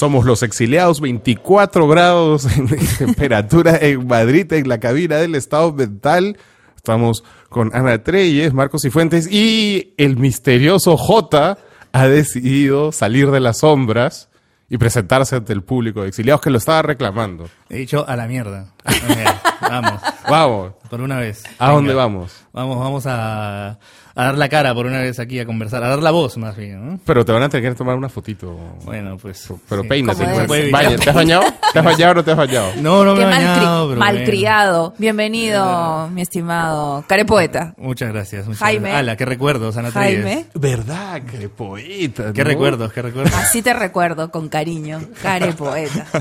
Somos los exiliados, 24 grados de temperatura en Madrid, en la cabina del estado mental. Estamos con Ana Treyes, Marcos y Fuentes y el misterioso J ha decidido salir de las sombras y presentarse ante el público de exiliados que lo estaba reclamando. He dicho a la mierda. vamos. Vamos. Por una vez. ¿A Venga. dónde vamos? Vamos, vamos a, a dar la cara por una vez aquí a conversar, a dar la voz más bien, ¿no? Pero te van a tener que tomar una fotito. Bueno, pues. Pero sí. peínate. Pues. Baña- ¿Te has bañado? ¿Te has bañado o no te has bañado? No, no me Qué he bañado, pero bueno. malcriado. Bienvenido, mi estimado carepoeta. Muchas gracias. Muchas Jaime. gracias. Ala, qué recuerdos, Ana Jaime. ¿Verdad? Qué poeta. Qué ¿no? recuerdos, qué recuerdos. así te recuerdo con cariño. Carepoeta.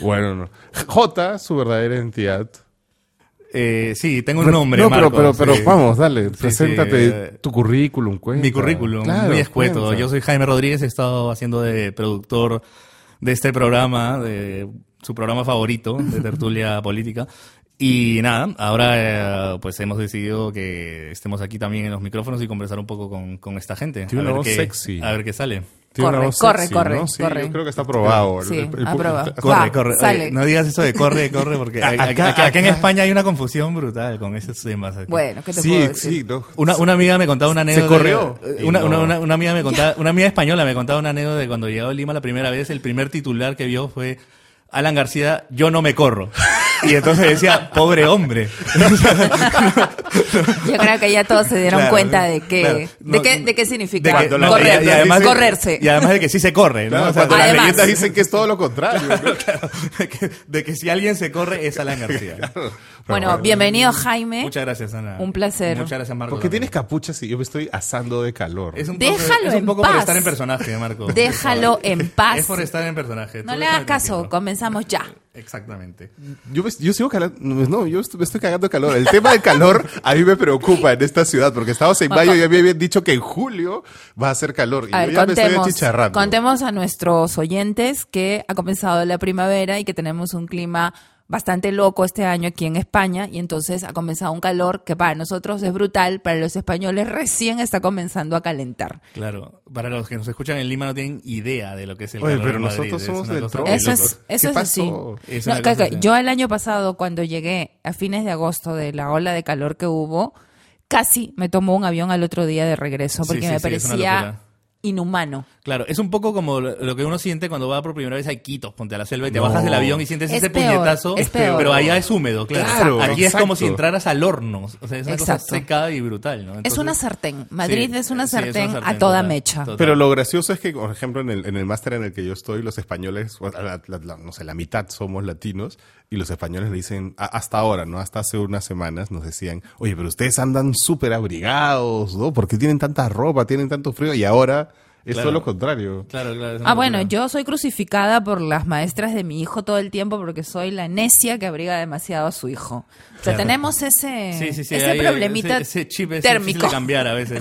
Bueno, no. J, su verdadera identidad. Eh, sí, tengo un nombre, No, pero, pero, pero sí. vamos, dale, Sí, preséntate sí, eh, tu currículum, cuenta. Mi currículum, Claro, muy escueto. cuenta. Yo soy Jaime Rodríguez, he estado haciendo de productor de este programa, de su programa favorito de tertulia política. Y nada, ahora eh, pues hemos decidido que estemos aquí también en los micrófonos y conversar un poco con, con esta gente. Tiene a una ver voz qué, sexy. A ver qué sale. Tiene una Corre, voz corre, sexy, corre, ¿no? Sí, corre. yo creo que está aprobado. Sí, El- el- aprobado. Corre, Va, corre. sale. Oye, no digas eso de corre, corre, porque Acá- acá, en. España hay una confusión brutal con esos temas. aquí. Bueno, ¿qué te puedo Sí, decir? sí, no. Una, una amiga me contaba una Se anécdota. corrió. eh, Y Una, no. una, una, una amiga me contaba, una amiga española me contaba una anécdota de cuando llegó a Lima la primera vez, el primer titular que vio fue Alan García, yo no me corro. Y entonces decía, pobre hombre. Yo creo que ya todos se dieron Claro, cuenta de qué, claro. de qué, de qué De significa que- no, correr, y- y además- correrse. Y además de que sí se corre, ¿no? O sea, cuando las leyendas dicen que es todo lo contrario. ¿no? de, que, de que si alguien se corre es Alan García. bueno, bienvenido Jaime. Muchas gracias, Ana. Un placer. Muchas gracias, Marco. ¿Por qué tienes capucha si yo me estoy asando de calor? Es un poco, Déjalo es un en poco por estar en personaje, Marco. Déjalo en paz. Es por estar en personaje. No Tú le hagas caso, comenzamos ya. Exactamente. Yo, yo sigo calando. No, yo estoy- me estoy cagando de calor. El tema del calor a mí me preocupa en esta ciudad porque estamos en mayo y ya me habían dicho que en julio va a hacer calor. Y A yo ver, ya me estoy achicharrando. contemos a nuestros oyentes que ha comenzado la primavera y que tenemos un clima bastante loco este año aquí en España y entonces ha comenzado un calor que para nosotros es brutal, para los españoles recién está comenzando a calentar. Claro, para los que nos escuchan en Lima no tienen idea de lo que es el Oye, calor pero en Madrid. nosotros somos del Eso es, eso ¿Qué es así. Es No, que- que yo el año pasado, cuando llegué a fines de agosto de la ola de calor que hubo, casi me tomó un avión al otro día de regreso porque sí, me sí, parecía. Inhumano. Claro, es un poco como lo que uno siente cuando va por primera vez a Iquitos, ponte a la selva y te No. bajas del avión y sientes Es ese peor, puñetazo, es peor. pero allá es húmedo, claro. Claro, Aquí es como si entraras al horno, o sea, es una cosa Exacto. seca y brutal, ¿no? es una sartén. Madrid Sí, es una sí, es una sartén a toda total, mecha. total. Pero lo gracioso es que, por ejemplo, en el, en el máster en el que yo estoy, los españoles, bueno, la- la- la- no sé, la mitad somos latinos, y los españoles le dicen, a- hasta ahora, ¿no? Hasta hace unas semanas nos decían, oye, pero ustedes andan súper abrigados, ¿no? ¿Por qué tienen tanta ropa, tienen tanto frío? Y ahora es Claro. todo lo contrario. Claro, claro. Ah, bueno, yo soy crucificada por las maestras de mi hijo todo el tiempo porque soy la necia que abriga demasiado a su hijo. O sea, Claro. tenemos ese, Sí, sí, sí, ese hay- problemita ese, ese chip es térmico. difícil de cambiar a veces.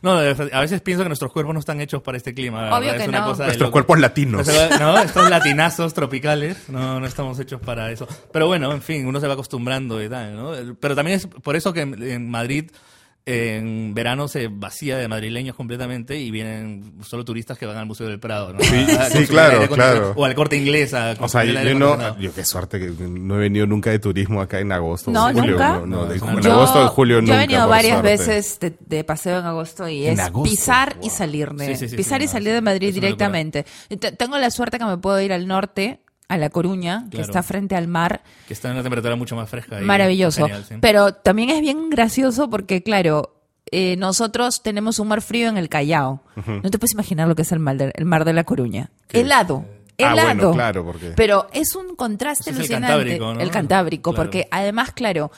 No, a veces pienso que nuestros cuerpos no están hechos para este clima. Obvio verdad, que es una no. cosa Nuestros cuerpos latinos. O sea, No, estos latinazos tropicales, no, no estamos hechos para eso. Pero bueno, en fin, uno se va acostumbrando y tal, ¿no? Pero también es por eso que en, en Madrid en verano se vacía de madrileños completamente y vienen solo turistas que van al Museo del Prado, ¿no? Sí, A- a sí, consumir claro, claro. O al corte inglés a O sea, yo, yo no, yo qué suerte que no he venido nunca de turismo acá en agosto. No, julio, ¿nunca? No, no, de- No, en yo- agosto, en julio yo nunca. he venido varias suerte. veces de, de paseo en agosto y es agosto, pisar y salir de Sí, sí, sí, pisar sí, y no, salir de Madrid directamente. Te- Tengo la suerte que me puedo ir al norte, a La Coruña, que está frente al mar, Que está en una temperatura mucho más fresca. y maravilloso. genial, sí. Pero también es bien gracioso porque, claro, eh, nosotros tenemos un mar frío en el Callao. No te puedes imaginar lo que es el mar de, el mar de la Coruña. Helado. Ah, Helado. bueno, claro, porque- Pero es un contraste es el. Cantábrico, ¿no? El Cantábrico, Claro. porque además, claro,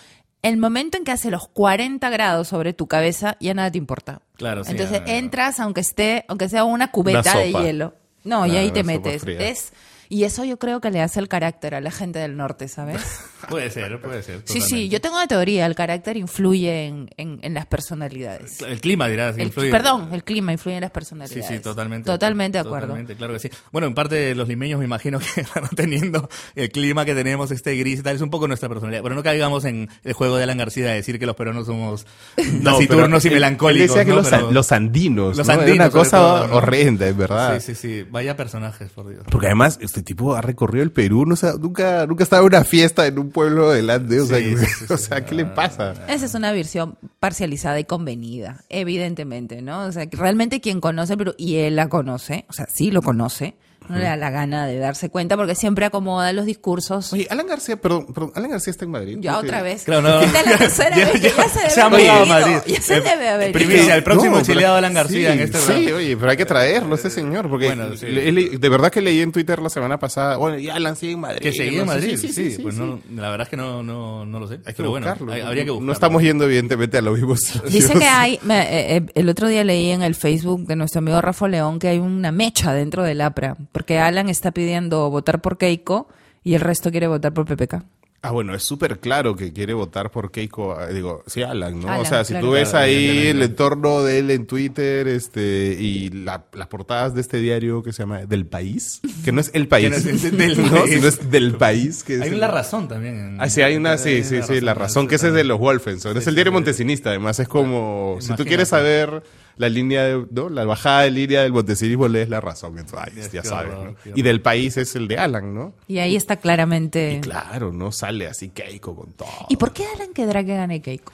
el momento en que hace los 40 grados sobre tu cabeza, ya nada te importa. Claro, sí, Entonces ya, ya. entras, aunque esté, aunque sea una cubeta Una de hielo. No, y ahí te metes. Es, y eso yo creo que le hace el carácter a la gente del norte, ¿sabes? Puede ser, puede ser. Sí, sí, yo tengo una teoría, el carácter influye en, en- en las personalidades. El clima, dirás. El- influye. perdón, el clima influye en las Sí, personalidades. sí, totalmente. Totalmente de acuerdo. Totalmente, claro que sí. Bueno, en parte los limeños me imagino que van teniendo el clima que tenemos, este gris y tal, es un poco nuestra personalidad. Pero no caigamos en el juego de Alan García de decir que los peruanos somos taciturnos y él- él melancólicos. decía que ¿no? los, Pero- los andinos. Los ¿no? Era una cosa todo, ¿no? horrenda, es verdad. Sí, sí, sí. Vaya personajes, por Dios. Porque además, este tipo ha recorrido el Perú, no, nunca, nunca estaba en una fiesta en un pueblo delante. O sea, Sí, que- sí, sí, o sea ¿qué le pasa? Esa es una versión parcializada y convenida, evidentemente, ¿no? O sea, que realmente quien conoce el Perú, y él la conoce, o sea, sí lo conoce, no le da la gana de darse cuenta porque siempre acomoda los discursos. Oye, Alan García, perdón, perdón, Alan García está en Madrid. ya otra vez. Claro, no. Esta es la tercera Ya- vez que ya- ya se debe se ha haber ido, Madrid. Ya se Eh, debe haber ido. primicia, el próximo pero- exiliado Alan García sí, en este Sí, programa. oye, pero hay que traerlo, ese señor, porque Bueno, sí. le- le- de verdad que leí en Twitter la semana pasada, bueno, ya Alan sigue en Madrid. Que seguía en no Madrid, sí, sí, sí, sí, pues sí. no, la verdad es que no, no, no lo sé. Hay que pero bueno, buscarlo. hay- ¿no? habría que buscarlo. No estamos yendo evidentemente a los mismos Dice que hay, me- eh, eh, el otro día leí en el Facebook de nuestro amigo Rafa León que hay una mecha dentro del APRA, porque Alan está pidiendo votar por Keiko y el resto quiere votar por PPK. Ah, bueno, es súper claro que quiere votar por Keiko, ah, digo, sí, Alan, ¿no? o sea, si claro. tú ves Claro, ahí el entorno de él en Twitter, este, y la- las portadas de este diario que se llama Del País, que no es El País, Que no es Del ¿no? País. sino es Del País. Que es Hay el- una razón también. en- Ah, sí, hay una, sí, sí, sí, la razón, que ese es de los Wolfenson. Sí, es el diario sí. montesinista, además, es como, si tú quieres saber la línea, de, ¿no? La bajada de línea del montesinismo, lees la razón, entonces, ay, Es ya sabes, horror, ¿no? Y del país es el de Alan, ¿no? Y ahí está claramente... Y claro, ¿no? Sale así Keiko con todo. ¿Y por qué Alan querrá que gane Keiko?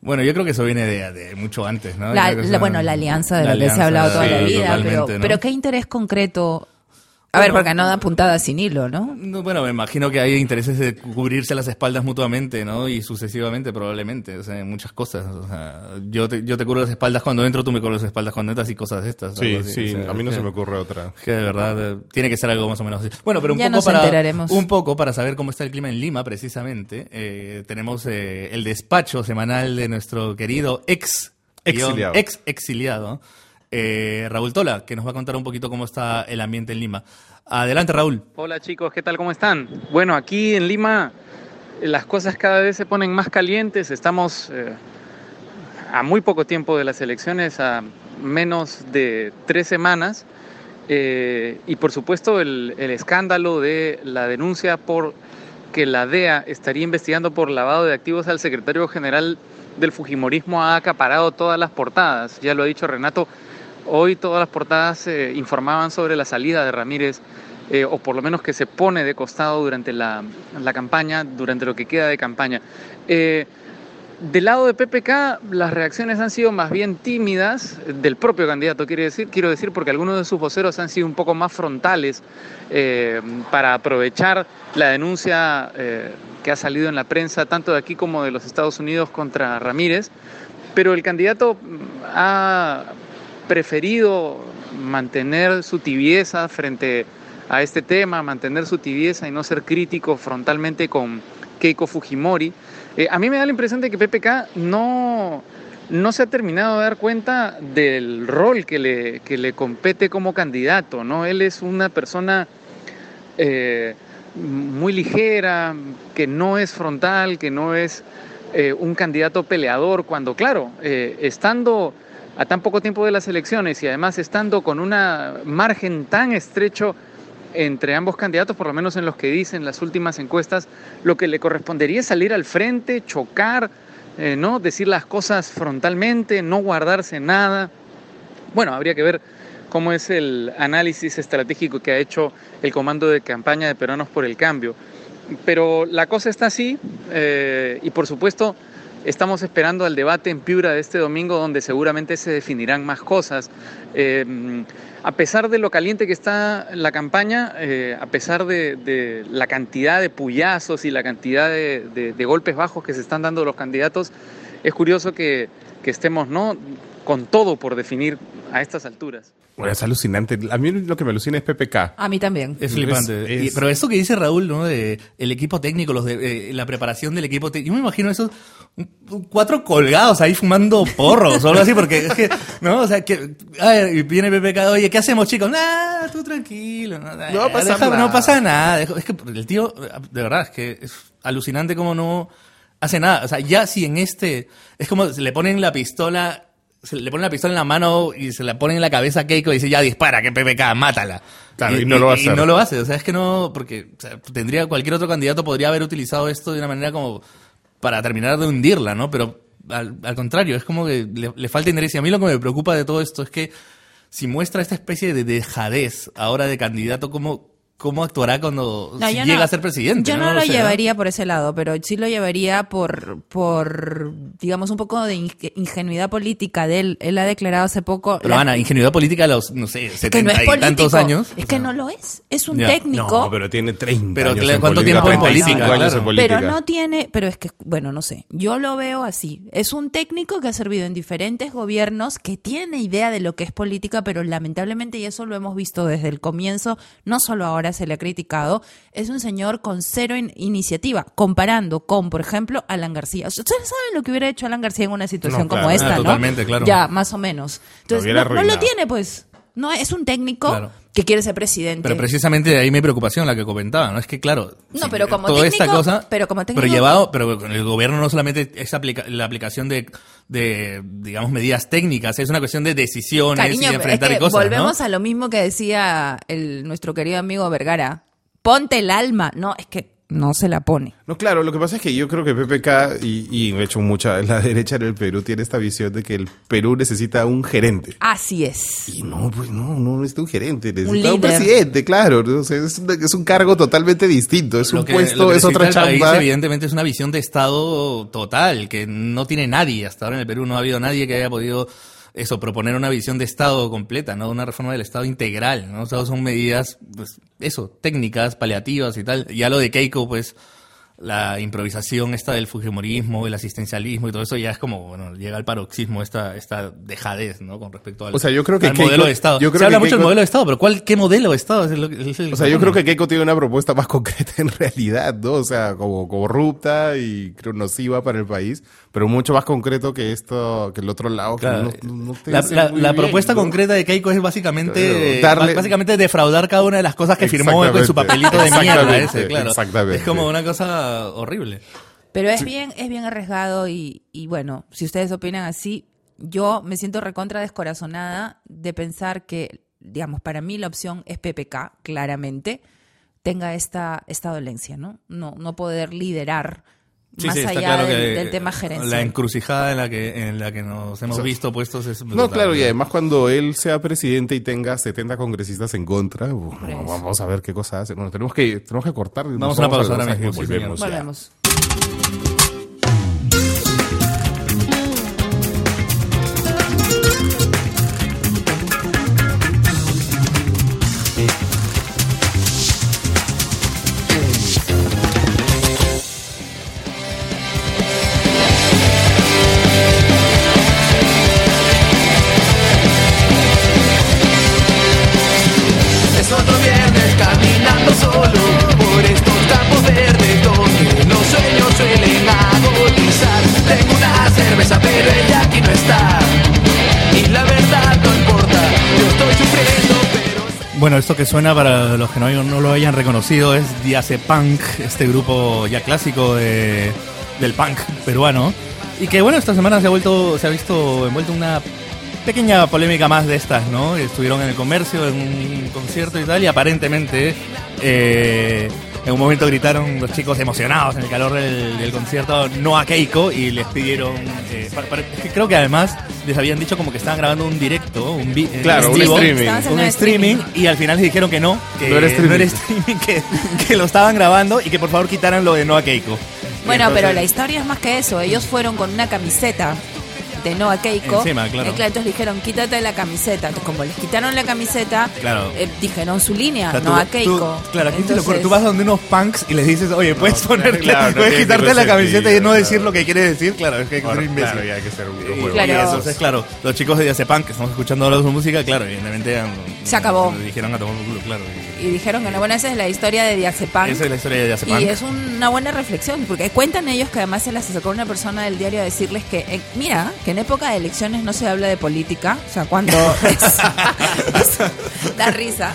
Bueno, yo creo que eso viene de, de mucho antes, ¿no? La- la- bueno, la alianza de la la, que se ha hablado toda sí, la vida, pero, pero ¿qué interés concreto? A ver, porque no da puntada sin hilo, ¿no? No, bueno, me imagino que hay intereses de cubrirse las espaldas mutuamente, ¿no? Y sucesivamente, probablemente. O sea, en muchas cosas. O sea, yo te, yo te cubro las espaldas cuando entro, tú me cubres las espaldas cuando entras y cosas de estas. Sí, sí, O sea, a mí no que- se me ocurre otra. Que de verdad eh, tiene que ser algo más o menos así. Bueno, pero un Ya poco nos para enteraremos. un poco para saber cómo está el clima en Lima, precisamente. eh, tenemos eh, el despacho semanal de nuestro querido ex Exiliado. guion, ex exiliado eh, Raúl Tola, que nos va a contar un poquito cómo está el ambiente en Lima. Adelante, Raúl. Hola chicos, ¿qué tal? ¿Cómo están? Bueno, aquí en Lima eh, las cosas cada vez se ponen más calientes. Estamos eh, a muy poco tiempo de las elecciones, a menos de tres semanas. Eh, y por supuesto el, el escándalo de la denuncia por que la DEA estaría investigando por lavado de activos al secretario general del Fujimorismo ha acaparado todas las portadas. Ya lo ha dicho Renato, hoy todas las portadas informaban sobre la salida de Ramírez, eh, o por lo menos que se pone de costado durante la, campaña, durante lo que queda de campaña. Eh, del lado de PPK, las reacciones han sido más bien tímidas, del propio candidato, quiero decir, quiero decir porque algunos de sus voceros han sido un poco más frontales eh, para aprovechar la denuncia que ha salido en la prensa, tanto de aquí como de los Estados Unidos contra Ramírez. Pero el candidato ha preferido mantener su tibieza frente a este tema, mantener su tibieza y no ser crítico frontalmente con Keiko Fujimori. Eh, a mí me da la impresión de que PPK no, no se ha terminado de dar cuenta del rol que le, que le compete como candidato. ¿no? Él es una persona eh, muy ligera, que no es frontal, que no es eh, un candidato peleador, cuando claro, estando a tan poco tiempo de las elecciones y además estando con un margen tan estrecho entre ambos candidatos, por lo menos en los que dicen las últimas encuestas, lo que le correspondería es salir al frente, chocar, eh, ¿no? decir las cosas frontalmente, no guardarse nada. Bueno, habría que ver cómo es el análisis estratégico que ha hecho el comando de campaña de Peruanos por el Cambio. Pero la cosa está así eh, y por supuesto estamos esperando al debate en Piura de este domingo donde seguramente se definirán más cosas. Eh, a pesar de lo caliente que está la campaña, eh, a pesar de, la cantidad de puyazos y la cantidad de golpes bajos que se están dando los candidatos, es curioso que que estemos no con todo por definir a estas alturas. Bueno, es alucinante. A mí lo que me alucina es PPK. A mí también. Es flipante. Es- Y- es- pero eso que dice Raúl, ¿no? De el equipo técnico, los de, eh, la preparación del equipo técnico. Yo me imagino esos cuatro colgados ahí fumando porros o algo así, porque es que, ¿no? O sea, que ay, y viene PPK, oye, ¿qué hacemos, chicos? Nah, tú tranquilo. No, No va a pasar déjame, nada. No pasa nada. Es que el tío, de verdad, es que es alucinante como no hace nada. O sea, ya si en este, es como le ponen la pistola se le ponen la pistola en la mano y se la ponen en la cabeza a Keiko y dice, ya dispara, que PPK, mátala. Claro, y no lo hacer. Y no lo hace, o sea, es que no, porque o sea, tendría, cualquier otro candidato podría haber utilizado esto de una manera como para terminar de hundirla, ¿no? Pero al, al contrario, es como que le, le falta interés. Y a mí lo que me preocupa de todo esto es que si muestra esta especie de dejadez ahora de candidato, ¿cómo, cómo actuará cuando No, si llega no- a ser presidente? Yo no, ¿no? lo O sea, llevaría por ese lado, pero sí lo llevaría por, por digamos, un poco de inge- ingenuidad política de él. Él ha declarado hace poco... Pero la- Ana, ingenuidad política a los, no sé, setenta es y tantos años. Es que no lo es. Es un Ya. técnico. No, pero tiene 30 Pero años en ¿cuánto política, tiempo en 35 política? Claro. en política. Pero no tiene, pero es que, bueno, no sé, yo lo veo así. Es un técnico que ha servido en diferentes gobiernos, que tiene idea de lo que es política, pero lamentablemente, y eso lo hemos visto desde el comienzo, no solo ahora se le ha criticado, es un señor con cero in- iniciativa, comparando con, por ejemplo, Alan García. Ustedes saben lo que hubiera hecho Alan García en una situación No, como esta, Ah, ¿no? totalmente, claro. Ya, más o menos. Entonces, no, no lo tiene, pues. No, es un técnico Claro. que quiere ser presidente. Pero precisamente de ahí mi preocupación, la que comentaba, ¿no? Es que, claro. No, pero como toda esta técnico- cosa. pero como técnico- Pero llevado, pero con el gobierno no solamente es aplica- la aplicación de, de, digamos, medidas técnicas, es una cuestión de decisiones y Cariño, de es enfrentar que cosas. ¿no? volvemos a lo mismo que decía el, nuestro querido amigo Vergara. Ponte el alma. No, es que no se la pone. No, claro, lo que pasa es que yo creo que PPK y, y de hecho mucha la derecha en el Perú tiene esta visión de que el Perú necesita un gerente. Así es. Y no, pues no, no necesita un gerente, necesita un, líder. presidente, claro. O sea, es, un, es un cargo totalmente distinto, es Lo un que- puesto, lo que es otra país, chamba. evidentemente es una visión de Estado total, que no tiene nadie. Hasta ahora en el Perú no ha habido nadie que haya podido eso, proponer una visión de Estado completa, ¿no? Una reforma del Estado integral, ¿no? O sea, son medidas, pues, eso, técnicas, paliativas y tal. Ya lo de Keiko, pues, la improvisación esta del fujimorismo, el asistencialismo y todo eso ya es como, bueno, llega al paroxismo esta, esta dejadez, ¿no? Con respecto al, O sea, yo creo que al Keiko- modelo de Estado. yo creo Se habla que mucho del modelo de Estado, pero ¿cuál, qué modelo de Estado? Es el- es el- O sea, yo creo que Keiko tiene una propuesta más concreta en realidad, ¿no? O sea, como corrupta y creo nociva para el país, pero mucho más concreto que esto, que el otro lado. que Claro. no- no- no te la la- muy la bien, propuesta ¿no? concreta de Keiko es básicamente Claro, darle- básicamente defraudar cada una de las cosas que firmó con su papelito de mierda ese, claro. exactamente. Es como una cosa horrible. Pero es bien, es bien arriesgado y, y bueno, si ustedes opinan así, yo me siento recontra descorazonada de pensar que, digamos, para mí la opción es PPK, claramente, tenga esta, esta dolencia, ¿no? No, no poder liderar Sí, más sí, allá claro del, del tema La gerencial. encrucijada en la que en la que nos hemos visto puestos es No, brutal. claro, y además cuando él sea presidente y tenga 70 congresistas en contra, uf, vamos a ver qué cosa hace. Bueno, tenemos que, tenemos que cortar. nos Vamos a una pausa ahora mismo, volvemos. Volvemos. Esto que suena para los que no, lo hayan reconocido es Diace Punk, este grupo ya clásico de, del punk peruano. Y que bueno, esta semana se ha vuelto, se ha visto envuelto en una pequeña polémica más de estas, ¿no? Estuvieron en el comercio, en un concierto y tal, y aparentemente eh, en un momento gritaron los chicos emocionados en el calor del, del concierto no a Keiko y les pidieron, eh, para- para- creo que además les habían dicho como que estaban grabando un directo, un, vi- Claro, un vivo, streaming. Un streaming y al final les dijeron que no, que No era streaming. streaming, que, que lo estaban grabando y que por favor quitaran lo de no a Keiko. Bueno, entonces- pero la historia es más que eso. Ellos fueron con una camiseta no a Keiko. Encima, claro. Eh, entonces dijeron, quítate la camiseta. Entonces, como les quitaron la camiseta, Claro. eh, dijeron su línea, O sea, no tú- a Keiko. tú- claro, aquí te lo ocurre. Entonces- Tú vas donde unos punks y les dices, oye, puedes poner, claro, puedes quitarte la camiseta y no decir claro. lo que quieres decir. Claro, es que hay que ser imbécil. claro, hay que ser un Y- Claro. y huevones. entonces, claro, los chicos de Diazepam que estamos escuchando ahora su música, claro, evidentemente han- Se acabó. Dijeron a tomar culo, claro. Y dijeron que no, bueno, esa es la historia de Diazepam. Esa es la historia de Diazepam. Y es una buena reflexión, porque cuentan ellos que además se les acercó una persona del diario a decirles que, eh, mira, que en época de elecciones no se habla de política, o sea, cuando es- es- da risa.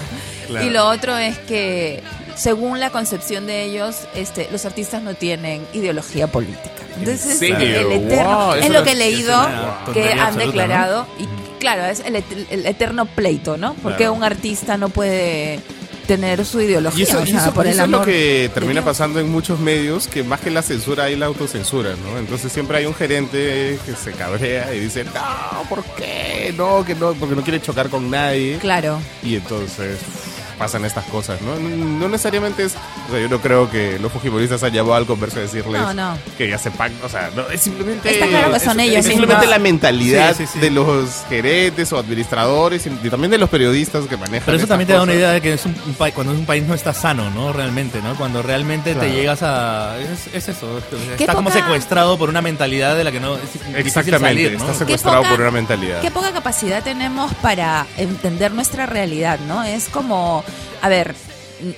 Claro. Y lo otro es que, según la concepción de ellos, este, los artistas no tienen ideología política. Entonces, serio? el eterno, Wow, es lo que he es leído que han absoluta, declarado. Y claro, es el, et- el eterno pleito, ¿no? Porque Claro. un artista no puede tener su ideología. Y eso, o y sea, eso- por y el eso es lo amor que termina pasando en muchos medios, que más que la censura hay la autocensura, ¿no? Entonces siempre hay un gerente que se cabrea y dice, no, ¿por qué? No, que no, porque no quiere chocar con nadie. Claro. Y entonces pasan estas cosas, ¿no? No, no necesariamente es... O sea, yo no creo que los fujimoristas han llamado al converso a decirles No, no. que ya sepan, o sea, no, es simplemente... Está claro que son es- ellos Es simplemente la mentalidad Sí, sí, sí. de los gerentes o administradores y, y también de los periodistas que manejan Pero eso también te da una idea de que es un, un país, cuando un país no está sano, ¿no? Realmente, ¿no? Cuando realmente Claro. te llegas a... Es, es eso, es- está como secuestrado por una mentalidad de la que no es Exactamente, salir, ¿no? está secuestrado poca- por una mentalidad. Qué poca capacidad tenemos para entender nuestra realidad, ¿no? Es como, a ver,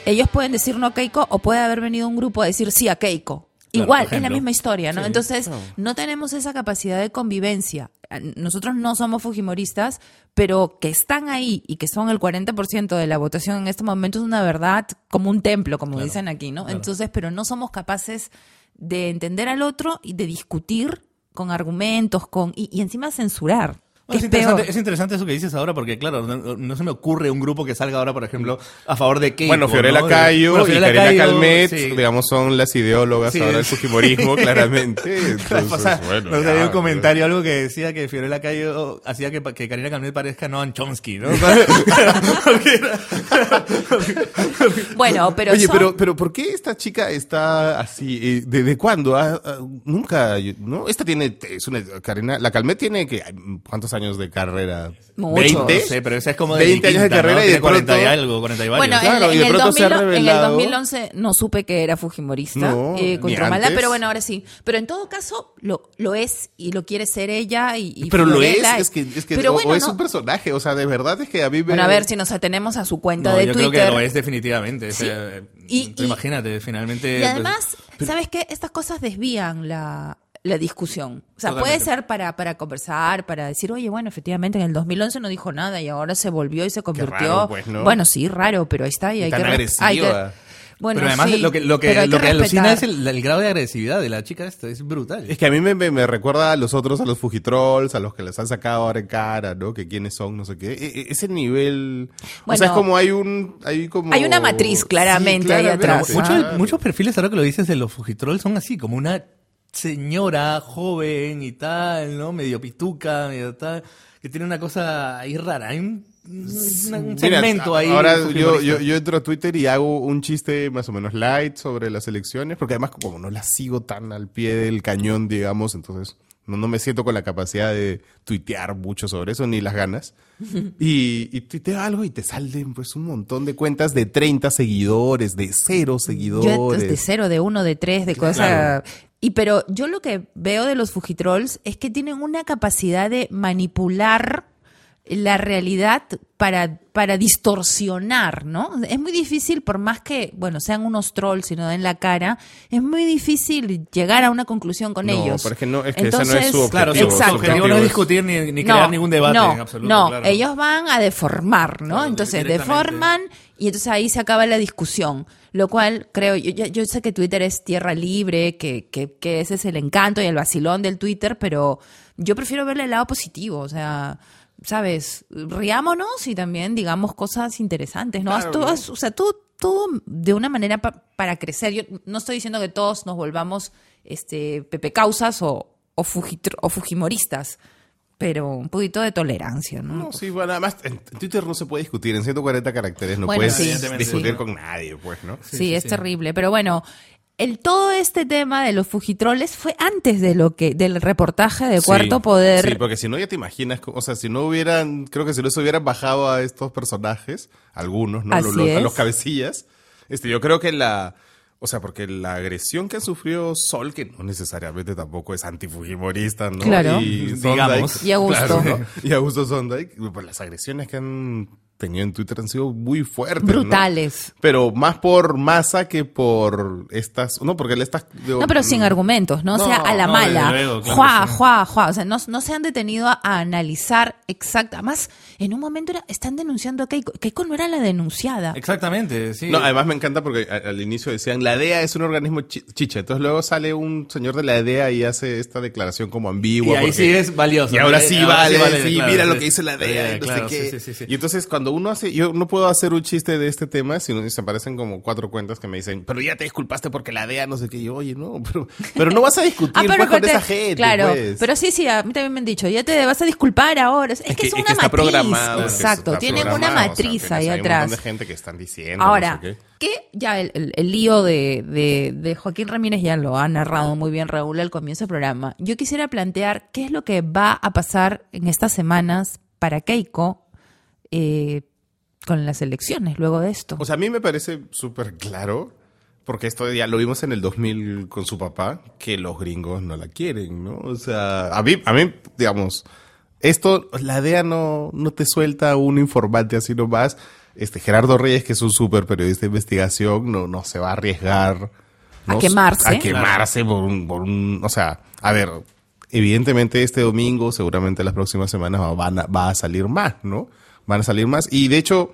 ellos pueden decir no a Keiko o puede haber venido un grupo a decir sí a Keiko. Claro, Igual, es la misma historia, ¿no? Sí, Entonces, no tenemos esa capacidad de convivencia. Nosotros no somos fujimoristas, pero que están ahí y que son el 40% de la votación en este momento es una verdad como un templo, como dicen aquí, ¿no? Entonces, pero no somos capaces de entender al otro y de discutir con argumentos, con y, y encima censurar. Bueno, es, es interesante, es interesante eso que dices ahora porque, claro, no, no se me ocurre un grupo que salga ahora, por ejemplo, a favor de Keiko. Bueno, Fiorella ¿no? Cayo Bueno, y Fiorella Karina Cayo, Calmet, sí. digamos, son las ideólogas Sí, ahora del fujimorismo, claramente. Entonces, o sea, bueno, nos había un comentario, algo que decía que Fiorella Cayo hacía que, que Karina Calmet parezca Noam Chomsky, ¿no? Bueno, pero Oye, son- pero, pero ¿por qué esta chica está así? Eh, ¿Desde cuándo? Ah, ah, nunca, ¿no? Esta tiene, es una, Karina, la Calmet tiene, que ¿cuántos años de carrera? Muchos. ¿20? No sé, pero esa es como de 20 años de Quinta, ¿no? carrera y de 40 y pronto- algo, 40 y varios. Bueno, claro, en, y de en el pronto se ha 2000 en el revelado- 2011 no supe que era fujimorista No, eh, con ni Tromala, antes. pero bueno, ahora sí. Pero en todo caso, lo, lo es y lo quiere ser ella y, y Pero lo es, es que, es que Pero o, bueno, o es no- un personaje, o sea, de verdad es que a mí me... Bueno, a ver si nos atenemos a su cuenta No, de yo Twitter. creo que lo es definitivamente. Sí. o sea, Y- y- imagínate, finalmente... Y además, ¿sabes qué? Estas cosas desvían la, la discusión. O sea, Totalmente. puede ser para, para conversar, para decir, oye, bueno, efectivamente en el 2011 no dijo nada y ahora se volvió y se convirtió. raro, pues, ¿no? Bueno, sí, raro, pero ahí está. Y hay Tan que, hay que- Bueno, pero además sí, lo que, lo que, lo que alucina respetar. es el, el grado de agresividad de la chica esta, es brutal. Es que a mí me, me- me recuerda a los otros, a los Fujitrolls, a los que les han sacado ahora en cara, ¿no? Que quiénes son, no sé qué. E- e- ese nivel... o sea, es como hay un... Hay, como... Hay una matriz, claramente, ahí atrás. Muchos, muchos perfiles, ahora que lo dices, de los Fujitrolls son así, como una señora joven y tal, ¿no? Medio pituca, medio tal, que tiene una cosa ahí rara. Hay un, una- un Mira, segmento ahí. Ahora yo, fujimorista. yo, yo entro a Twitter y hago un chiste más o menos light sobre las elecciones, porque además como no las sigo tan al pie del cañón, digamos, entonces no, no me siento con la capacidad de tuitear mucho sobre eso, ni las ganas. Y, y tuiteo algo y te salen pues un montón de cuentas de 30 seguidores, de cero Yo seguidores. de cero, de uno, de tres, de cosas. Y pero yo lo que veo de los Fujitrolls es que tienen una capacidad de manipular la realidad para, para distorsionar, ¿no? Es muy difícil, por más que, bueno, sean unos trolls y no den la cara, es muy difícil llegar a una conclusión con No, ellos. pero es que no- es que ese no es su Entonces, Claro, su, objetivo, su exacto. objetivo no es discutir ni, ni crear ningún debate no, en absoluto. No, claro. ellos van a deformar, ¿no? Claro, entonces deforman y entonces ahí se acaba la discusión. Lo cual creo, yo, yo- yo sé que Twitter es tierra libre, que, que, que ese es el encanto y el vacilón del Twitter, pero yo prefiero verle el lado positivo, o sea, ¿sabes? Riámonos y también digamos cosas interesantes, ¿no? O sea, tú, tú de una manera pa- para crecer. Yo no estoy diciendo que todos nos volvamos este, Pepe Causas o, o, fujitro- o fujimoristas, pero un poquito de tolerancia, ¿no? No, sí, bueno, además en Twitter no se puede discutir, en 140 caracteres no Bueno, puedes sí, discutir sí. con nadie, pues, ¿no? Sí, es terrible. Pero bueno, el todo este tema de los fujitroles fue antes de lo que del reportaje de Cuarto Sí, Poder. Sí, porque si no ya te imaginas, o sea, si no hubieran, creo que si no se hubieran bajado a estos personajes, algunos, ¿no? Así Los- los- a los cabecillas, este, yo creo que la, o sea, porque la agresión que sufrió Sol, que no necesariamente tampoco es antifujimorista, ¿no? Claro. Y Digamos. Y Augusto. claro, ¿no? Y Augusto Sondheim, pues las agresiones que han tenido en Twitter han sido muy fuertes. ¿no? brutales. Pero más por masa que por estas, no, porque estas... No, pero sin argumentos, ¿no? O sea, No, a la no, mala. desde luego, claro juá, sí. juá, juá. O sea, no, no se han detenido a, a analizar exacta. Además, en un momento era- están denunciando a Keiko. Keiko no era la denunciada. Exactamente, sí. No, además me encanta porque al inicio decían, la DEA es un organismo chi- chicha. Entonces luego sale un señor de la DEA y hace esta declaración como ambigua. y ahí porque- sí es valioso. Y ahora sí Ahora vale, sí, claro, mira sí. lo que dice la DEA. Y no sé claro, qué. sí, sí, sí. Y entonces cuando uno hace, yo no puedo hacer un chiste de este tema, sino se aparecen como cuatro cuentas que me dicen, pero ya te disculpaste porque la DEA no sé qué. Y yo, oye, no, pero, pero no vas a discutir pues, con te- esa gente. Claro, pues. pero sí, sí, a mí también me han dicho, ya te vas a disculpar ahora. Es, que, que- es que una está matriz. Exacto, tienen una programado, o sea, matriz ahí hay atrás. Un montón de gente que están diciendo. Ahora, no sé qué. que ya el, el- el lío de, de- de Joaquín Ramírez ya lo ha narrado muy bien Raúl al comienzo del programa. Yo quisiera plantear qué es lo que va a pasar en estas semanas para Keiko eh, con las elecciones luego de esto. O sea, a mí me parece súper claro, porque esto ya lo vimos en el 2000 con su papá, que los gringos no la quieren, ¿no? O sea, a mí, a mí digamos, esto, la DEA no, no te suelta un informante así nomás. Este, Gerardo Reyes, que es un súper periodista de investigación, no, no se va a arriesgar. A quemarse. A quemarse por un, por un, o sea, a ver, evidentemente este domingo, seguramente las próximas semanas van a- va a salir más, ¿no? Van a salir más. Y de hecho,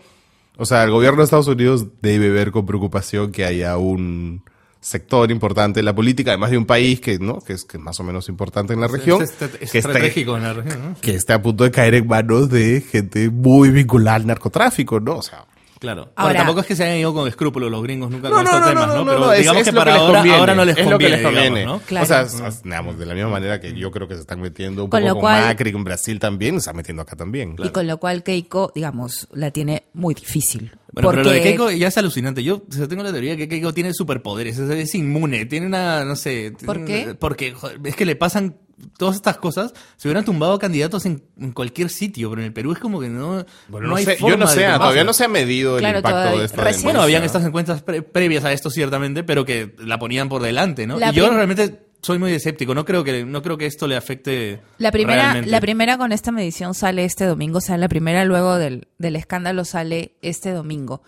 o sea, el gobierno de Estados Unidos debe ver con preocupación que haya un sector importante en la política, además de un país que, ¿no? Que es, que es más o menos importante en la región, Es, est- es que, estratégico en la región, ¿no? que esté a punto de caer en manos de gente muy vinculada al narcotráfico, ¿no? O sea, Claro. Ahora- Ahora, tampoco es que se hayan ido con escrúpulos los gringos nunca No, con no, estos no, temas, no, ¿no? no, Pero no, es- digamos es que para que les ahora, conviene, ahora no les es lo que conviene, les conviene. digamos. Claro. O sea, digamos, de la misma manera que yo creo que se están metiendo un Con poco lo con cual- Macri, con Brasil también, se están metiendo acá también. Y con lo cual Keiko, digamos, la tiene muy difícil. Bueno, pero lo de Porque- Keiko ya es alucinante. Yo o sea, tengo la teoría de que Keiko tiene superpoderes, es, es inmune, tiene una, no sé... ¿Por qué? Porque joder, es que le pasan todas estas cosas, se hubieran tumbado candidatos en, en cualquier sitio, pero en el Perú es como que no, Bueno, no no hay sé, forma yo no sé, todavía no se ha medido el Claro, impacto todavía- de esta recién- Bueno, habían estas encuestas pre- previas a esto ciertamente, pero que la ponían por delante, ¿no? La y yo realmente soy muy escéptico, no creo que no creo que esto le afecte La primera, realmente. la primera con esta medición sale este domingo, o sea, la primera luego del, del escándalo sale este domingo.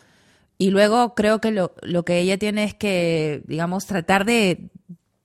Y luego creo que lo, lo que ella tiene es que, digamos, tratar de,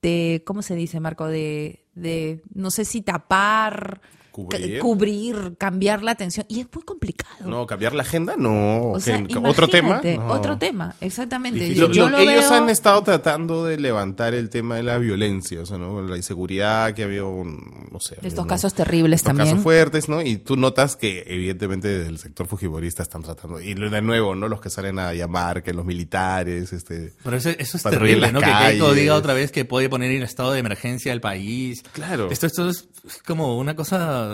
de ¿cómo se dice, Marco? De, de no sé si tapar, Cubrir. ca- cubrir, cambiar la atención. Y es muy complicado. No, cambiar la agenda, no. o sea, otro tema. no. Otro tema, exactamente. Difícil. Yo, Lo- yo lo- lo ellos veo- han estado tratando de levantar el tema de la violencia, o sea, ¿no? La inseguridad que había, un, no sé. de estos casos terribles estos también. casos fuertes, ¿no? Y tú notas que evidentemente desde el sector fujimorista están tratando, y de nuevo, ¿no? Los que salen a llamar, que los militares, este... Pero eso, eso es terrible, las ¿no? Que Keiko diga otra vez que puede poner en estado de emergencia el país. Claro. Esto, esto es como una cosa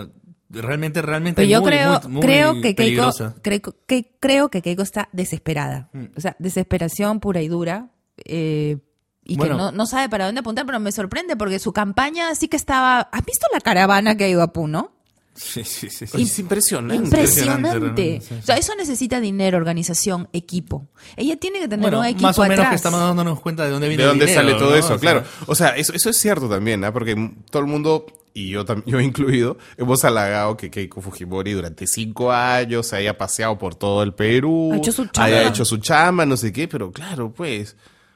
realmente, realmente Pero yo muy, creo, muy- muy creo que Keiko, creo, que, creo que Keiko está desesperada. O sea, desesperación pura y dura. eh, y Bueno. que no, no sabe para dónde apuntar, pero me sorprende porque su campaña sí que estaba. ¿Has visto la caravana que ha ido a Puno? Sí, sí, sí. sí. Es impresionante. Impresionante, Impresionante. realmente, sí, O sea, eso necesita dinero, organización, equipo. Ella tiene que tener Bueno, un equipo más o menos atrás. que estamos dándonos cuenta de dónde viene de dónde el dinero, sale todo ¿no? eso, O sea, claro. O sea, eso, eso es cierto también, ¿ah? Porque todo el mundo, y yo, tam- yo incluido, hemos halagado que Keiko Fujimori durante cinco años se haya paseado por todo el Perú, Ha hecho su chamba. haya hecho su chamba, no sé qué, pero claro, pues...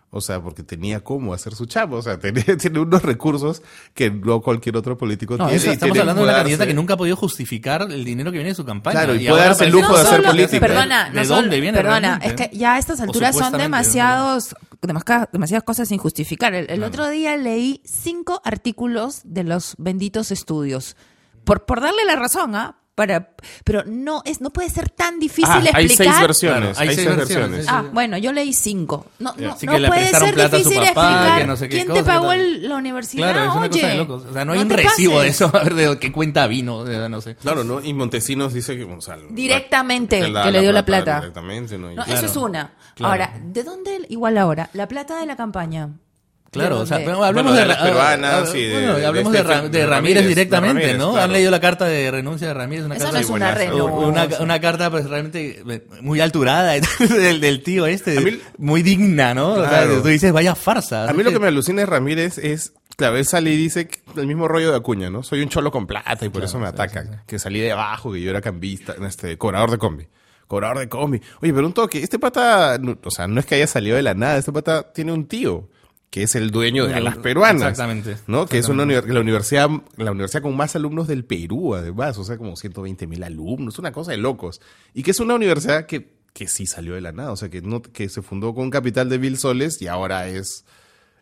O sea, porque tenía cómo hacer su chamba. O sea, tenía, tiene unos recursos que no cualquier otro político No, tiene. eso estamos tiene- hablando de una candidata que nunca ha podido justificar el dinero que viene de su campaña. Claro, y puede darse el lujo de hacer política. Perdona, ¿De no dónde solo- viene Perdona, realmente? es que ya a estas alturas son demasiados, demasiadas, demasiadas cosas sin justificar. El, el otro día leí cinco artículos de los benditos estudios. Por, por darle la razón, ¿ah? Para, pero no es, no puede ser tan difícil Ah, hay explicar. seis versiones. Claro, hay, seis versiones. sí, Ah, bueno, yo leí cinco. No, Ya. no, no que puede ser plata difícil papá, explicar no sé qué quién cosa, te pagó el- la universidad. Claro, es una cosa Oye, de locos. O sea, no hay no un recibo de pases. eso, a ver de qué cuenta vino, de- no sé. Claro, ¿no? Y Montesinos dice que... o sea, Directamente, él da que le dio la plata. Directamente, ¿no? Claro, eso es una. claro. Ahora, ¿de dónde, igual ahora, la plata de la campaña? Claro, ¿De o sea, hablemos Bueno, de, de las peruanas, sí, de- bueno, de hablemos de, Ra- Fe- de Ramírez, Ramírez, de directamente, Ramírez, ¿no? claro. Han leído la carta de renuncia de Ramírez, una Eso carta no es una una, una carta pues realmente eh, muy alturada del, del tío este, mí- muy digna, ¿no? O sea, tú dices, vaya farsa. A mí lo que me alucina de Ramírez es, claro, él sale y dice el mismo rollo de Acuña, ¿no? Soy un cholo con plata y por eso me atacan. Que salí de abajo, que yo era cambista, este, cobrador de combi. Cobrador de combi. Oye, pero un toque, este pata, no- o sea, no es que haya salido de la nada, este pata tiene un tío que es el dueño de las peruanas. Exactamente. ¿No? Que es una la universidad, la universidad con más alumnos del Perú, además, o sea, como 120 mil alumnos, una cosa de locos. Y que es una universidad que, que sí salió de la nada, o sea, que no, que se fundó con un capital de mil soles y ahora es,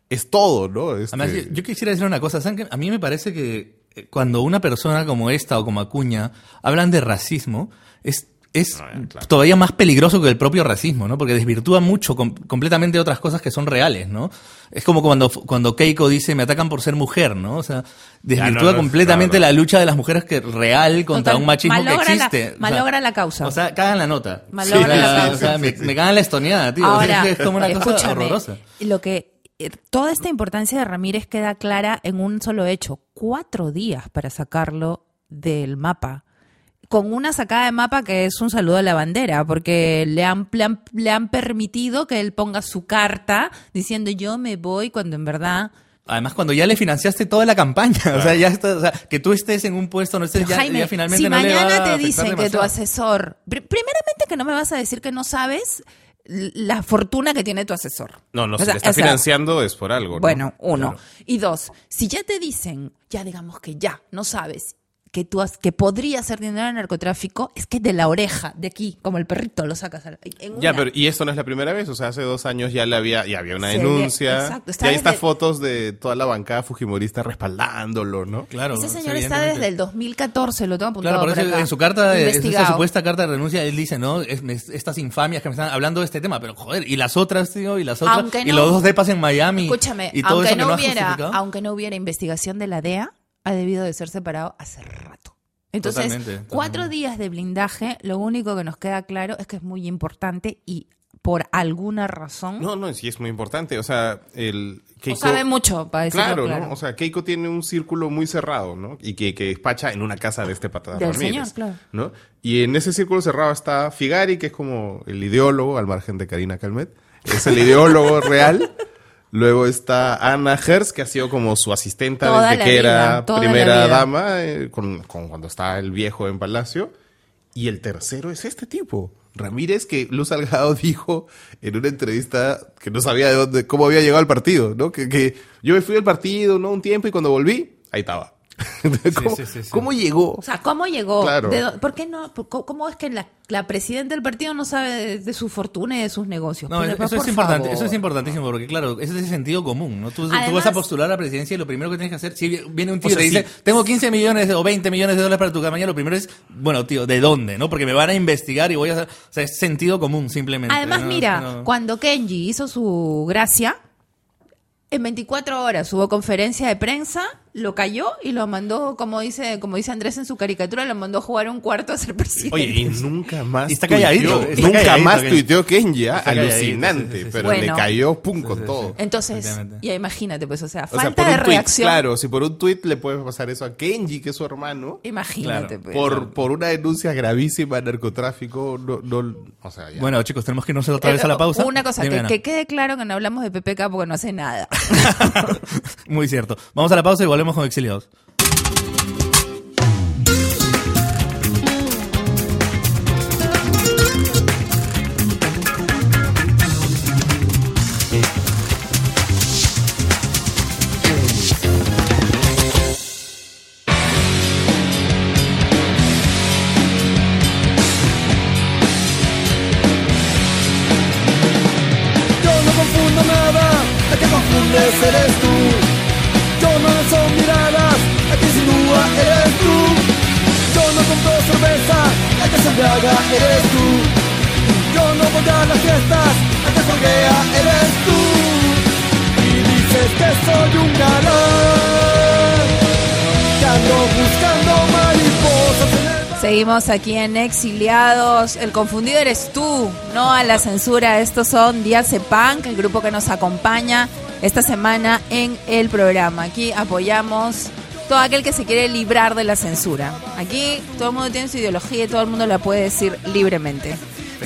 es todo, ¿no? Este- Además, yo, yo quisiera decir una cosa, ¿saben qué? A mí me parece que eh, cuando una persona como esta o como Acuña hablan de racismo, es, es Ah, claro. todavía más peligroso que el propio racismo, ¿no? Porque desvirtúa mucho com- completamente otras cosas que son reales, ¿no? Es como cuando, cuando Keiko dice, me atacan por ser mujer, ¿no? O sea, desvirtúa no, no, completamente no, no. la lucha de las mujeres que real contra Total, un machismo que la- existe. O sea, malogra la causa. O sea, cagan la nota. Malogra Sí, la o causa. sea, me, me cagan la estoneada, tío. Ahora, es como una cosa escúchame, horrorosa. Lo que eh, toda esta importancia de Ramírez queda clara en un solo hecho: cuatro días para sacarlo del mapa. Con una sacada de mapa que es un saludo a la bandera, porque le han, le han, le han permitido que él ponga su carta diciendo yo me voy cuando en verdad Además, cuando ya le financiaste toda la campaña, o sea, ya está, o sea, que tú estés en un puesto, no estés, Pero, ya, Jaime, ya finalmente si no le va mañana a te dicen que tu asesor, pri- primeramente que no me vas a decir que no sabes la fortuna que tiene tu asesor. No, no, O si sea, le está o sea, financiando es por algo, ¿no? Bueno, uno. Claro. Y dos, si ya te dicen, ya digamos que ya, no sabes que tú has- que podría ser dinero de narcotráfico, es que de la oreja, de aquí, como el perrito, lo sacas. a- en Ya, una- pero y esto no es la primera vez, o sea, hace dos años ya le había, ya había una Se denuncia, ve- exacto, está y hay estas desde- fotos de toda la bancada fujimorista respaldándolo, ¿no? Claro. Ese señor está desde el 2014, lo tengo apuntado Claro, por eso acá. en su carta, Investigado. supuesta carta de renuncia, él dice, ¿no? Es- estas infamias que me están hablando de este tema, pero joder, y las otras, tío, y las otras, Aunque y no- los dos depas en Miami, Escúchame, y todo aunque, eso que no no hubiera, aunque no hubiera investigación de la DEA, ha debido de ser separado hace rato. Entonces, Totalmente, totalmente. cuatro días de blindaje, lo único que nos queda claro es que es muy importante y por alguna razón No, no, sí es muy importante, o sea, el no Keiko... sabe mucho para decirlo Claro, claro. ¿no? O sea, Keiko tiene un círculo muy cerrado, ¿no? Y que, que despacha en una casa de este patada Del señor, claro. ¿no? Y en ese círculo cerrado está Figari, que es como el ideólogo, al margen de Karina Calmet. Es el ideólogo real. Luego está Ana Hertz, que ha sido como su asistenta Toda desde que vida, era primera dama, eh, con, con cuando estaba el viejo en Palacio. Y el tercero es este tipo, Ramírez, que Luz Salgado dijo en una entrevista que no sabía de dónde, cómo había llegado al partido, ¿no? Que, que yo me fui al partido, ¿no? Un tiempo y cuando volví, ahí estaba. ¿Cómo, sí, sí, sí. cómo llegó? O sea, ¿cómo llegó? Claro. ¿De dó- ¿Por qué no? por- ¿Cómo es que la, la presidenta del partido no sabe de, de su fortuna y de sus negocios? No, Pero, eso, es por importante, favor. eso es importantísimo, porque claro, ese es el sentido común, ¿no? Tú, tú Además- vas a postular a la presidencia y lo primero que tienes que hacer, si viene un tío O sea, y te dice, sí. tengo 15 millones o 20 millones de dólares para tu campaña, lo primero es, bueno, tío, ¿de dónde? ¿No? Porque me van a investigar y voy a hacer, o sea, es sentido común simplemente. Además, ¿no? mira, No- cuando Kenji hizo su gracia, en 24 horas hubo conferencia de prensa, lo cayó y lo mandó, como dice, como dice Andrés en su caricatura, lo mandó a jugar un cuarto a ser presidente. Oye, y nunca más Y está calladito, tuiteó- está nunca calladito, más tuiteó Kenji, ¿ah? Alucinante, sí, sí, sí, sí. pero le cayó pum con todo. Entonces, ya imagínate, pues, o sea, O sea, falta por de un reacción. claro, si por un tuit le puede pasar eso a Kenji, que es su hermano, Imagínate, Claro, pues. por, por una denuncia gravísima de narcótico, no, no, o sea, ya. Bueno, chicos, tenemos que irnos otra vez a la Eh, pausa. Una cosa, que quede claro que no hablamos de PPK porque no hace nada. Muy cierto. Vamos a la pausa y volvemos con Exiliados. Yo no confundo nada, la que confundes eres Seguimos aquí en Exiliados. El confundido eres tú, no a la censura. Estos son Diace Punk, el grupo que nos acompaña esta semana en el programa. Aquí apoyamos todo aquel que se quiere librar de la censura. Aquí todo el mundo tiene su ideología y todo el mundo la puede decir libremente.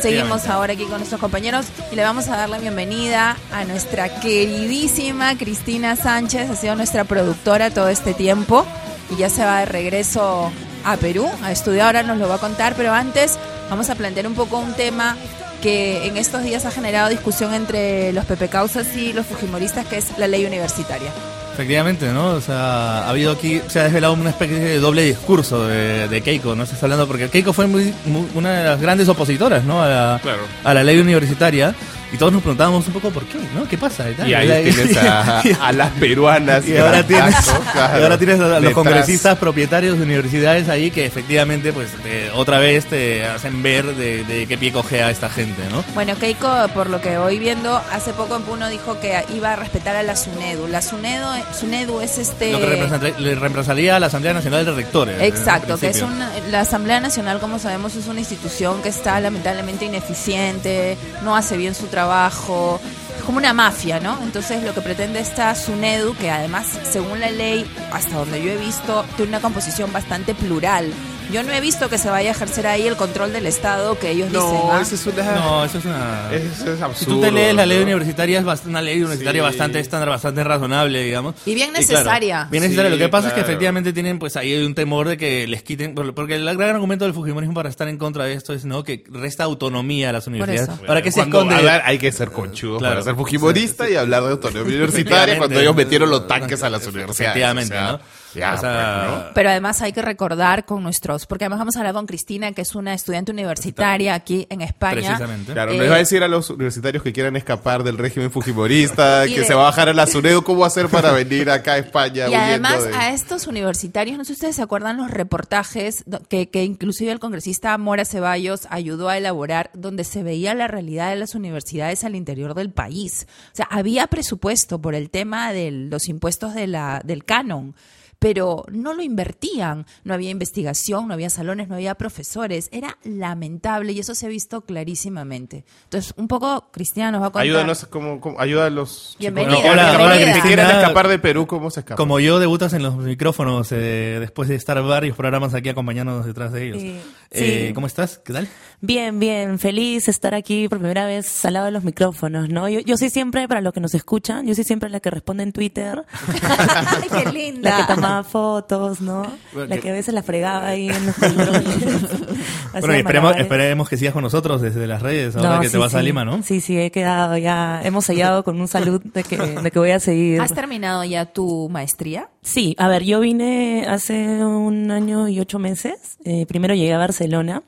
Seguimos ahora aquí con nuestros compañeros y le vamos a dar la bienvenida a nuestra queridísima Cristina Sánchez, ha sido nuestra productora todo este tiempo y ya se va de regreso a Perú a estudiar, ahora nos lo va a contar, pero antes vamos a plantear un poco un tema que en estos días ha generado discusión entre los Pepe Causas y los Fujimoristas, que es la ley universitaria. Efectivamente, ¿no? O sea, ha habido aquí, se ha desvelado una especie de doble discurso de, de Keiko, ¿no? Se está hablando porque Keiko fue muy, muy- una de las grandes opositoras, ¿no? A la, Claro. a la ley universitaria. Y todos nos preguntábamos un poco por qué, ¿no? ¿Qué pasa? tal. Y ahí tienes a, a las peruanas. Y ahora tienes, grandazo, claro, y ahora tienes a los detrás. congresistas propietarios de universidades ahí que efectivamente, pues, te- otra vez te hacen ver de, de qué pie cojea esta gente, ¿no? Bueno, Keiko, por lo que voy viendo, hace poco en Puno dijo que iba a respetar a la SUNEDU. La SUNEDU, SUNEDU es este... Lo que le reemplazaría a la Asamblea Nacional de Rectores. Exacto, que es una, la Asamblea Nacional, como sabemos, es una institución que está lamentablemente ineficiente, no hace bien su trabajo, es como una mafia, ¿no? Entonces lo que pretende esta SUNEDU, que además, según la ley, hasta donde yo he visto, tiene una composición bastante plural. Yo no he visto que se vaya a ejercer ahí el control del Estado que ellos dicen. No, ¿ah? es una. No, eso es una... Eso es absurdo. Si tú te lees la ley ¿no? universitaria, es bast- una ley universitaria Sí. bastante estándar, bastante razonable, digamos. Y bien claro, necesaria. bien necesaria. Sí, Lo que pasa es que efectivamente tienen, pues ahí hay un temor de que les quiten, por- porque el gran argumento del Fujimorismo para estar en contra de esto es, ¿no? Que resta autonomía a las universidades. eso. ¿Para qué se Cuando esconde? hablar, hay que ser conchudo Claro. para ser fujimorista y hablar de autonomía universitaria cuando ellos metieron los tanques a las universidades. Efectivamente, O sea, ¿no? Ya, O sea, pues, ¿no? Pero además hay que recordar con nuestros, porque además vamos a hablar con Cristina, que es una estudiante universitaria aquí en España. Precisamente. Claro, Eh, les va a decir a los universitarios que quieran escapar del régimen fujimorista, que de- se va a bajar a la SUNEDU, ¿cómo hacer para venir acá a España? Y además de- a estos universitarios, no sé si ustedes se acuerdan los reportajes que, que inclusive el congresista Mora Ceballos ayudó a elaborar, donde se veía la realidad de las universidades al interior del país. O sea, había presupuesto por el tema de los impuestos de la, del canon. Pero no lo invertían, no había investigación, no había salones, no había profesores. Era lamentable y eso se ha visto clarísimamente. Entonces, un poco Cristina nos va a contar. Ayúdanos, como, como- ayuda a los chicos Bienvenida, que quieran Hola, escapar- hola, que Cristina. quieran escapar de Perú, ¿cómo se escapa? Como yo debutas en los micrófonos eh, después de estar varios programas aquí acompañándonos detrás de ellos. Sí. Eh, Sí. ¿Cómo estás? ¿Qué tal? Bien, bien, feliz estar aquí por primera vez al lado de los micrófonos, ¿no? Yo, yo soy siempre, para los que nos escuchan, yo soy siempre la que responde en Twitter, ¡Ay, qué linda! la que tomaba fotos, ¿no? Bueno, La que- que a veces la fregaba ahí en los Bueno, y esperemos, esperemos que sigas con nosotros desde las redes ahora No, que te sí, vas a sí. Lima, ¿no? Sí, sí, he quedado ya, hemos sellado con un salud de que, de que voy a seguir. ¿Has terminado ya tu maestría? Sí, a ver, yo vine hace un año y ocho meses. Eh, primero llegué a Barcelona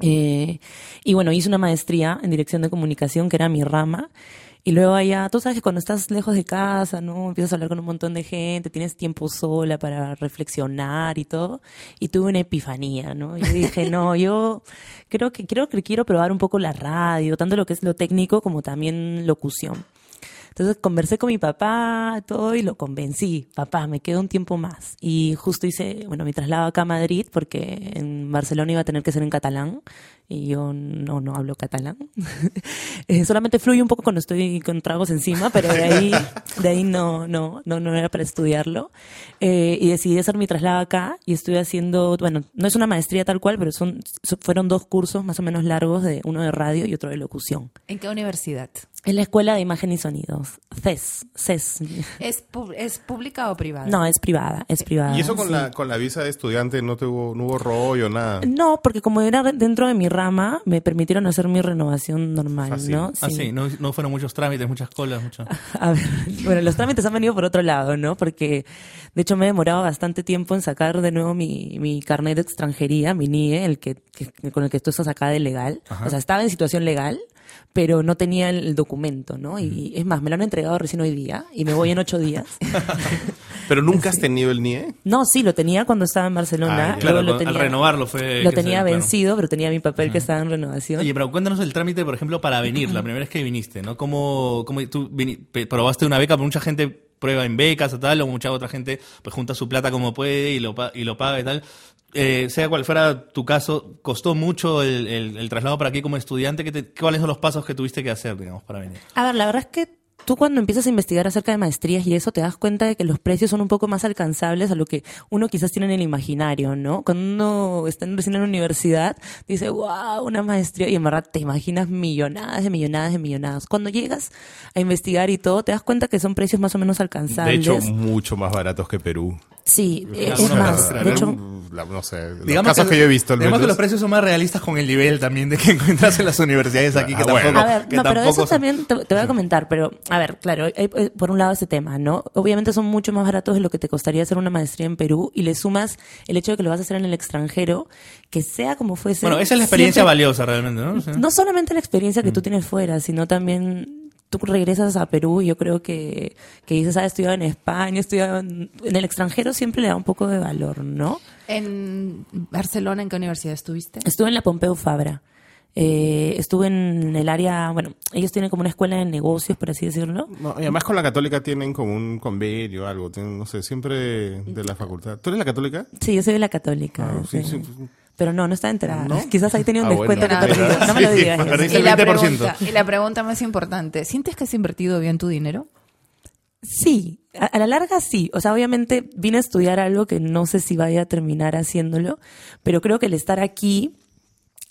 eh, y bueno, hice una maestría en dirección de comunicación, que era mi rama. Y luego allá, tú sabes que cuando estás lejos de casa, ¿no? Empiezas a hablar con un montón de gente, tienes tiempo sola para reflexionar y todo. Y tuve una epifanía, ¿no? Y dije, no, yo creo que, creo que quiero probar un poco la radio, tanto lo que es lo técnico como también locución. Entonces conversé con mi papá, todo, y lo convencí. Papá, me quedo un tiempo más. Y justo hice, bueno, mi traslado acá a Madrid, porque en Barcelona iba a tener que ser en catalán, y yo no, no hablo catalán. Eh, solamente fluye un poco cuando estoy con tragos encima, pero de ahí, de ahí no, no, no, no era para estudiarlo. Eh, y decidí hacer mi traslado acá, y estoy haciendo, bueno, no es una maestría tal cual, pero son, so- fueron dos cursos más o menos largos, de uno de radio y otro de locución. ¿En qué universidad? En la Escuela de Imagen y Sonidos. CES. CES. ¿Es, pu- es pública o privada? No, es privada, es privada. ¿Y eso con, sí. la, con la visa de estudiante no, tuvo, no hubo rollo, nada? No, porque como era dentro de mi rama, me permitieron hacer mi renovación normal, Fácil. ¿no? Ah, sí, no, no fueron muchos trámites, muchas colas, mucho. A ver, bueno, los trámites han venido por otro lado, ¿no? Porque de hecho me he demorado bastante tiempo en sacar de nuevo mi, mi carnet de extranjería, mi NIE, el que, que- con el que tú estás acá de legal. O sea, estaba en situación legal, pero no tenía el, documento, ¿no? Y es más, me lo han entregado recién hoy día y me voy en ocho días. ¿Pero nunca has tenido el NIE? No, sí, lo tenía cuando estaba en Barcelona. Ah, Claro, lo tenía, al renovarlo fue... Lo tenía claro. vencido, pero tenía mi papel que estaba en renovación. Oye, pero cuéntanos el trámite, por ejemplo, para venir, la primera vez que viniste, ¿no? ¿Cómo, cómo tú probaste una beca? Mucha gente prueba en becas o tal, o mucha otra gente pues junta su plata como puede y lo, pa- y lo paga y tal. Eh, sea cual fuera tu caso, ¿costó mucho el, el- el traslado para aquí como estudiante? ¿Qué te- ¿Cuáles son los pasos que tuviste que hacer, digamos, para venir? A ver, la verdad es que tú cuando empiezas a investigar acerca de maestrías y eso te das cuenta de que los precios son un poco más alcanzables a lo que uno quizás tiene en el imaginario, ¿no? Cuando uno está en- recién en la universidad, dice, wow, una maestría, y en verdad te imaginas millonadas de millonadas de millonadas. Cuando llegas a investigar y todo, te das cuenta que son precios más o menos De alcanzables. hecho, mucho más baratos que Perú. Sí, es algunos más, de hecho, La- no sé, los Digamos casos que, yo he visto. al Digamos que los precios son más realistas con el nivel también de que encuentras en las universidades aquí, que Ah, bueno. tampoco, A ver, que no, pero eso son- también te, te voy a comentar, pero a ver, claro, hay, eh, por un lado ese tema, ¿no? Obviamente son mucho más baratos de lo que te costaría hacer una maestría en Perú y le sumas el hecho de que lo vas a hacer en el extranjero, que sea como fuese. Bueno, esa es la experiencia siempre- valiosa realmente, ¿no? O sea, No solamente la experiencia Mm. que tú tienes fuera, sino también tú regresas a Perú y yo creo que, que dices, ah, he estudiado en España, he estudiado en, en el extranjero, siempre le da un poco de valor, ¿no? En Barcelona, ¿en qué universidad estuviste? Estuve en la Pompeu Fabra. Eh, estuve en el área, bueno, ellos tienen como una escuela de negocios, por así decirlo. No, y además con la católica tienen como un convenio o algo, tienen, no sé, siempre de la facultad. ¿Tú eres la católica? Sí, yo soy de la católica. Ah, sí, sí. sí. Pero no, no estaba enterada. ¿No? Quizás ahí tenía un Ah, descuento bueno. que he perdido. No me lo digas. Y la, 20%. pregunta, y la pregunta más importante, ¿sientes que has invertido bien tu dinero? Sí, a, a la larga sí. O sea, obviamente vine a estudiar algo que no sé si vaya a terminar haciéndolo, pero creo que el estar aquí,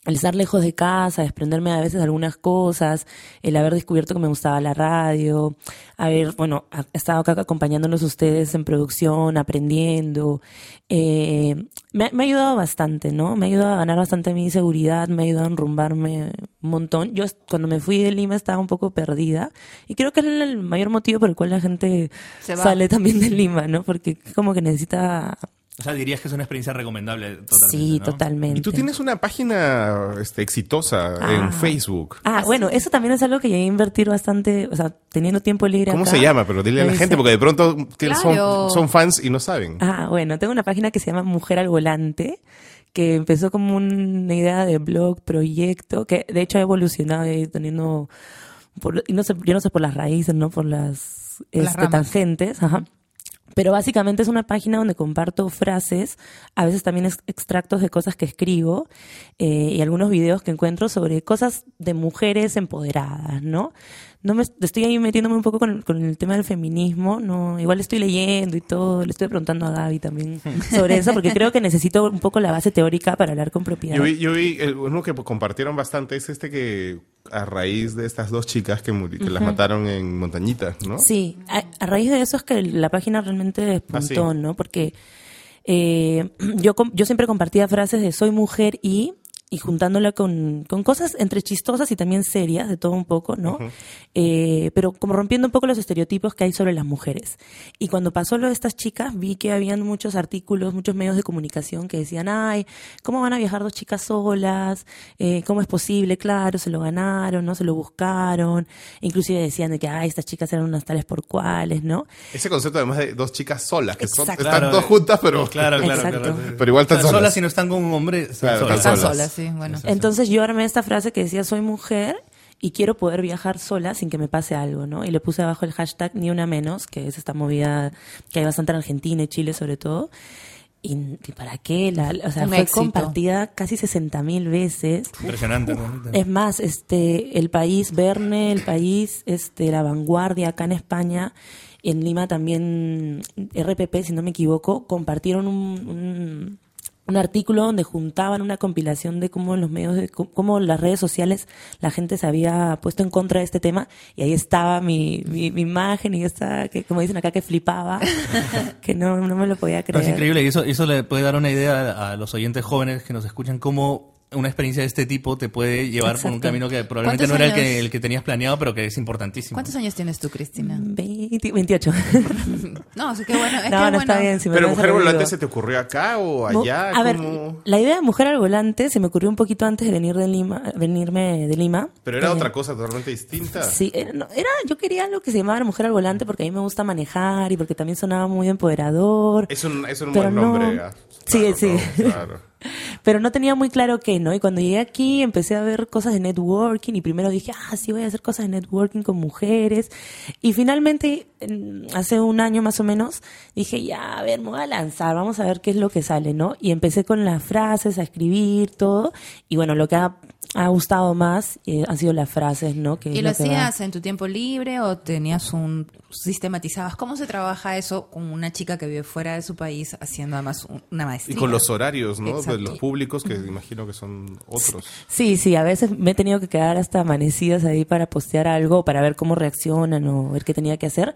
el estar lejos de casa, desprenderme a veces de algunas cosas, el haber descubierto que me gustaba la radio, haber, bueno, he estado acá acompañándolos ustedes en producción, aprendiendo, eh, me, ha- me ha ayudado bastante, ¿no? Me ha ayudado a ganar bastante mi seguridad, me ha ayudado a enrumbarme un montón. Yo cuando me fui de Lima estaba un poco perdida y creo que es el mayor motivo por el cual la gente sale también de Lima, ¿no? Porque como que necesita... O sea, dirías que es una experiencia recomendable totalmente. sí, ¿no? totalmente. Y tú tienes una página este, exitosa Ah. en Facebook. Ah, bueno, eso también es algo que llegué a invertir bastante, o sea, teniendo tiempo libre ¿Cómo acá. se llama? Pero dile a la Me gente, porque de pronto Claro. son, son fans y no saben. Ah, bueno, tengo una página que se llama Mujer al Volante, que empezó como una idea de blog, proyecto, que de hecho ha evolucionado y ha ido teniendo, por, y no sé, yo no sé por las raíces, no por las, las este, tangentes, ajá. Pero básicamente es una página donde comparto frases, a veces también ex- extractos de cosas que escribo eh, y algunos videos que encuentro sobre cosas de mujeres empoderadas, ¿no? No me estoy ahí metiéndome un poco con el, con el tema del feminismo, no, igual estoy leyendo y todo, le estoy preguntando a Gaby también sobre eso porque creo que necesito un poco la base teórica para hablar con propiedad. Yo vi, yo vi eh, uno que compartieron bastante, es este que a raíz de estas dos chicas que, que las mataron en Montañita, ¿no? Sí, a, a raíz de eso es que la página realmente despuntó, Ah, sí. ¿no? Porque eh, yo, yo siempre compartía frases de soy mujer y, y juntándola con, con cosas entre chistosas y también serias, de todo un poco, ¿no? Eh, pero como rompiendo un poco los estereotipos que hay sobre las mujeres. Y cuando pasó lo de estas chicas, vi que habían muchos artículos, muchos medios de comunicación que decían, ay, ¿cómo van a viajar dos chicas solas? Eh, ¿Cómo es posible? Claro, se lo ganaron, ¿no? Se lo buscaron. Inclusive decían de que, ay, estas chicas eran unas tales por cuales, ¿no? Ese concepto además de dos chicas solas, que son, están Claro, dos juntas, pero... Claro, claro, claro. Pero igual están O sea, solas. si no están con un hombre, están Claro, solas. están Están solas. Solas, sí, bueno. Entonces yo armé esta frase que decía soy mujer y quiero poder viajar sola sin que me pase algo, ¿no? Y le puse abajo el hashtag ni una menos, que es esta movida que hay bastante en Argentina y Chile sobre todo. Y, y para qué, la, o sea, Un fue éxito. compartida casi 60 mil veces. Impresionante. realmente. Es más, este, el país, Verne, el país, este, la vanguardia acá en España, en Lima también, RPP, si no me equivoco, compartieron un, un, un artículo donde juntaban una compilación de cómo los medios, de, cómo las redes sociales, la gente se había puesto en contra de este tema, y ahí estaba mi, mi, mi imagen, y yo estaba, que, como dicen acá, que flipaba, que no, no me lo podía No, creer. es increíble y eso, eso le puede dar una idea a, a los oyentes jóvenes que nos escuchan cómo una experiencia de este tipo te puede llevar por un camino que probablemente no ¿Cuántos era el que, el que tenías planeado, pero que es importantísimo. ¿Cuántos años tienes tú, Cristina? 20 28. No, sí, qué bueno. Es no, que no bueno. está bien. si me Pero Mujer Volante se te ocurrió acá o allá? A ver, la idea de mujer al volante se me ocurrió un poquito antes de venir de Lima, venirme de Lima. Pero era Eh, otra cosa totalmente distinta. Sí, era, no, era- yo quería algo que se llamara mujer al volante porque a mí me gusta manejar y porque también sonaba muy empoderador. Es un, es un buen no. nombre. ah, Sí, claro, sí. no, claro. Pero no tenía muy claro qué, ¿no? Y cuando llegué aquí empecé a ver cosas de networking y primero dije, ah, sí, voy a hacer cosas de networking con mujeres. Y finalmente en- hace un año más o menos, dije, ya, a ver, me voy a lanzar, vamos a ver qué es lo que sale, ¿no? Y empecé con las frases, a escribir, todo. Y bueno, lo que ha, ha gustado más eh, han sido las frases, ¿no? Que ¿Y lo que va- hacías en tu tiempo libre o tenías un sistematizabas? ¿Cómo se trabaja eso con una chica que vive fuera de su país haciendo además un- una Y maestría? con los horarios, ¿no? De los públicos, que imagino que son otros. Sí, sí, a veces me he tenido que quedar hasta amanecidas ahí para postear algo, para ver cómo reaccionan o ver qué tenía que hacer.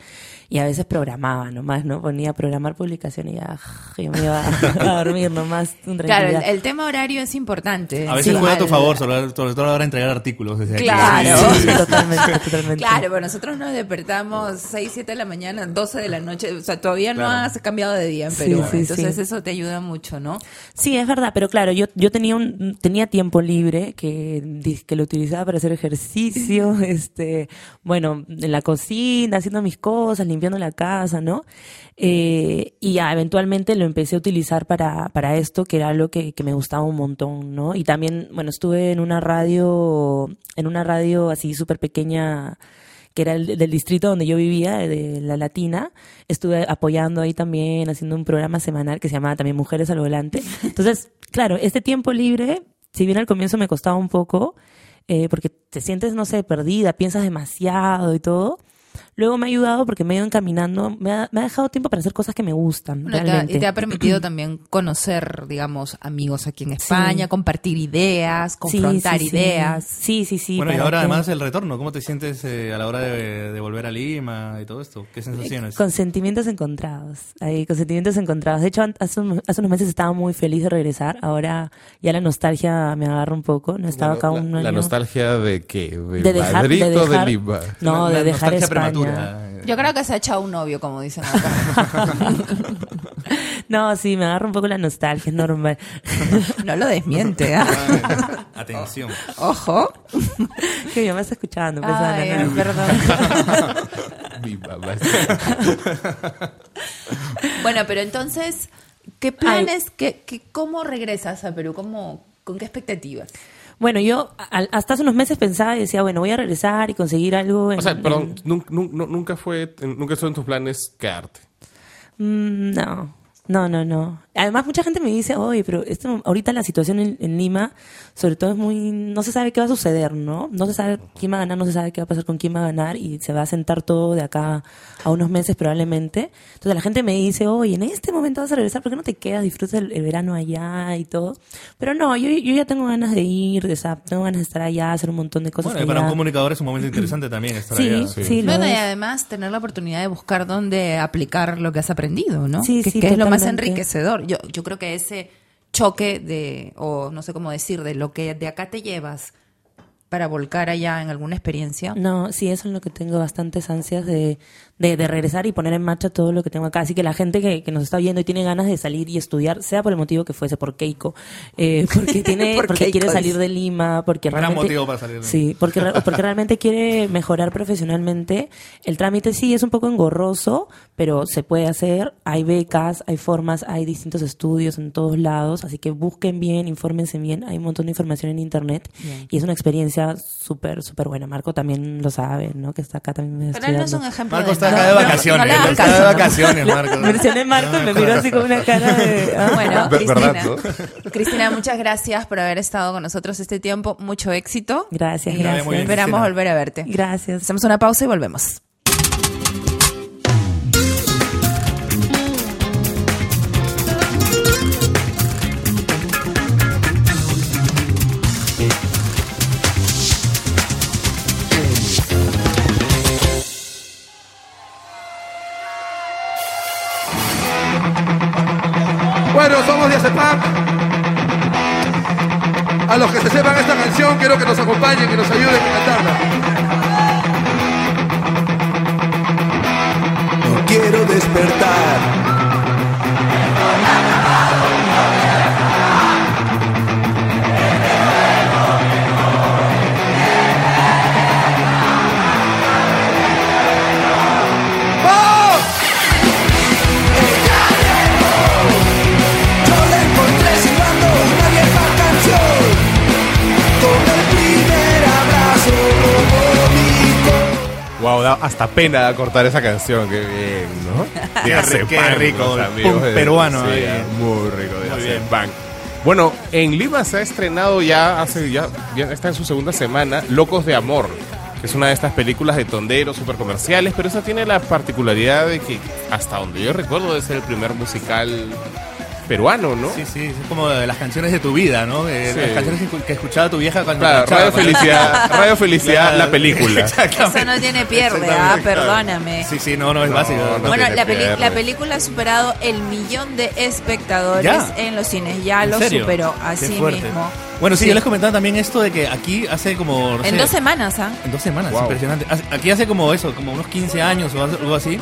Y a veces programaba nomás, ¿no? Ponía a programar publicación y ya, yo me iba a dormir nomás. Claro, el, tema horario es importante. A veces Sí. juega a tu favor, sobre, todo a la hora de entregar artículos. desde aquí. Claro. Sí, sí, totalmente, totalmente. Claro, pero nosotros nos despertamos 6, 7 de la mañana, 12 de la noche, o sea, todavía no has cambiado de día en Sí, Perú. sí, Entonces sí. eso te ayuda mucho, ¿no? Sí, es verdad, pero claro, yo, yo tenía un, tenía tiempo libre que, que lo utilizaba para hacer ejercicio, este, bueno, en la cocina, haciendo mis cosas, limpiando la casa, ¿no? Eh, y ya eventualmente lo empecé a utilizar para, para esto, que era algo que, que me gustaba un montón, ¿no? Y también, bueno, estuve en una radio, en una radio así súper pequeña, que era el del distrito donde yo vivía, de la Latina, estuve apoyando ahí también, haciendo un programa semanal que se llamaba también Mujeres al Volante. Entonces, claro, este tiempo libre, si bien al comienzo me costaba un poco, eh, porque te sientes, no sé, perdida, piensas demasiado y todo, luego me ha ayudado porque me he ido encaminando, me ha, me ha dejado tiempo para hacer cosas que me gustan, Bueno, y te ha- realmente. y te ha permitido también conocer, digamos, amigos aquí en España, compartir ideas, confrontar sí, sí. ideas. Sí, sí, sí. bueno, y ahora que- además el retorno. ¿Cómo te sientes eh, a la hora de, de volver a Lima y todo esto? ¿Qué sensaciones? Con sentimientos encontrados. Ahí, con sentimientos encontrados. De hecho, hace, un- hace unos meses estaba muy feliz de regresar. Ahora ya la nostalgia me agarra un poco. No estaba acá la, un la año. nostalgia de qué? ¿De, De dejar- de dejar- Lima? No, de dejar España. prematura. Yo creo que se ha echado un novio, como dicen acá. No, sí, me agarra un poco la nostalgia, es normal. no lo desmiente, ¿ah? Atención. Ojo. que mi mamá está escuchando, pues, Ay, Ana, no. perdón. Mi mamá. Bueno, pero entonces, ¿qué planes, qué, qué- cómo regresas a Perú? ¿Cómo, ¿Con qué expectativas? Bueno, yo al- hasta hace unos meses pensaba y decía, bueno, voy a regresar y conseguir algo. En, O sea, perdón, en- nun- nun- nun- nunca fue, nunca estuvo en tus planes quedarte. Mm, no, no, no, no. Además, mucha gente me dice, oye, pero esto, ahorita la situación en, en Lima, sobre todo es muy, no se sabe qué va a suceder, ¿no? No se sabe quién va a ganar, no se sabe qué va a pasar con quién va a ganar y se va a sentar todo de acá a unos meses probablemente. Entonces la gente me dice, oye, en este momento vas a regresar, ¿por qué no te quedas? Disfrutas el, el verano allá y todo. Pero no, yo, yo ya tengo ganas de ir, de, o sea, tengo ganas de estar allá, hacer un montón de cosas Bueno, y para un comunicador es un momento interesante también estar Sí, allá. sí, lo Bueno, y además tener la oportunidad de buscar dónde aplicar lo que has aprendido, ¿no? Sí, que, sí, que es lo más totalmente. Yo, yo creo que ese choque de, o no sé cómo decir, de lo que de acá te llevas para volcar allá en alguna experiencia. No, sí, eso es lo que tengo bastantes ansias de, de, de regresar y poner en marcha todo lo que tengo acá. Así que la gente que, que nos está viendo y tiene ganas de salir y estudiar, sea por el motivo que fuese, por Keiko, eh, porque tiene, Por porque Keiko, quiere salir de Lima, porque Gran realmente... motivo para salir de- Sí, porque, re- porque realmente quiere mejorar profesionalmente. El trámite sí es un poco engorroso, pero se puede hacer. Hay becas, hay formas, hay distintos estudios en todos lados. Así que busquen bien, infórmense bien. Hay un montón de información en internet Bien. y es una experiencia súper, súper buena. Marco también lo sabe, ¿no? Que está acá también Pero él no es estudiando. un ejemplo Marco de está acá de No, no, vacaciones. no está de vacaciones, Marco. Mencioné Marco y me miró así con una cara de... ah. Bueno, Cristina, ¿verdad, Cristina, muchas gracias por haber estado con nosotros este tiempo. Mucho éxito. Gracias, gracias. Esperamos Cristina. volver a verte. Gracias. Hacemos una pausa y volvemos. Somos de Acepam. A los que se sepan esta canción, quiero que nos acompañen, que nos ayuden a cantarla. No quiero despertar. Wow, da hasta pena cortar esa canción, qué bien, ¿no? Qué Dígase ri- qué pan, rico, amigos de- peruano sí, ahí. muy rico, dígase bien. pan. Bueno, en Lima se ha estrenado ya hace ya, ya está en su segunda semana Locos de Amor, que es una de estas películas de tonderos super comerciales, pero esa tiene la particularidad de que hasta donde yo recuerdo es el primer musical peruano, ¿no? Sí, sí, es como de las canciones de tu vida, ¿no? Eh, Sí. Las canciones que, escuchaba tu vieja cuando Claro, Radio. Felicidad, Radio Felicidad, Claro. la película. Exactamente. Eso no tiene pierde, ah, perdóname. Sí, sí, no, no es No, básico. no ¿no? Bueno, la, peli- la película ha superado el millón de espectadores Ya. en los cines. Ya ¿En lo serio? superó Qué así fuerte. mismo. Bueno, sí, Sí. yo les comentaba también esto de que aquí hace como... no En sé, dos semanas, ¿ah? En dos semanas, Wow. impresionante. Aquí hace como eso, como unos 15 años o algo así,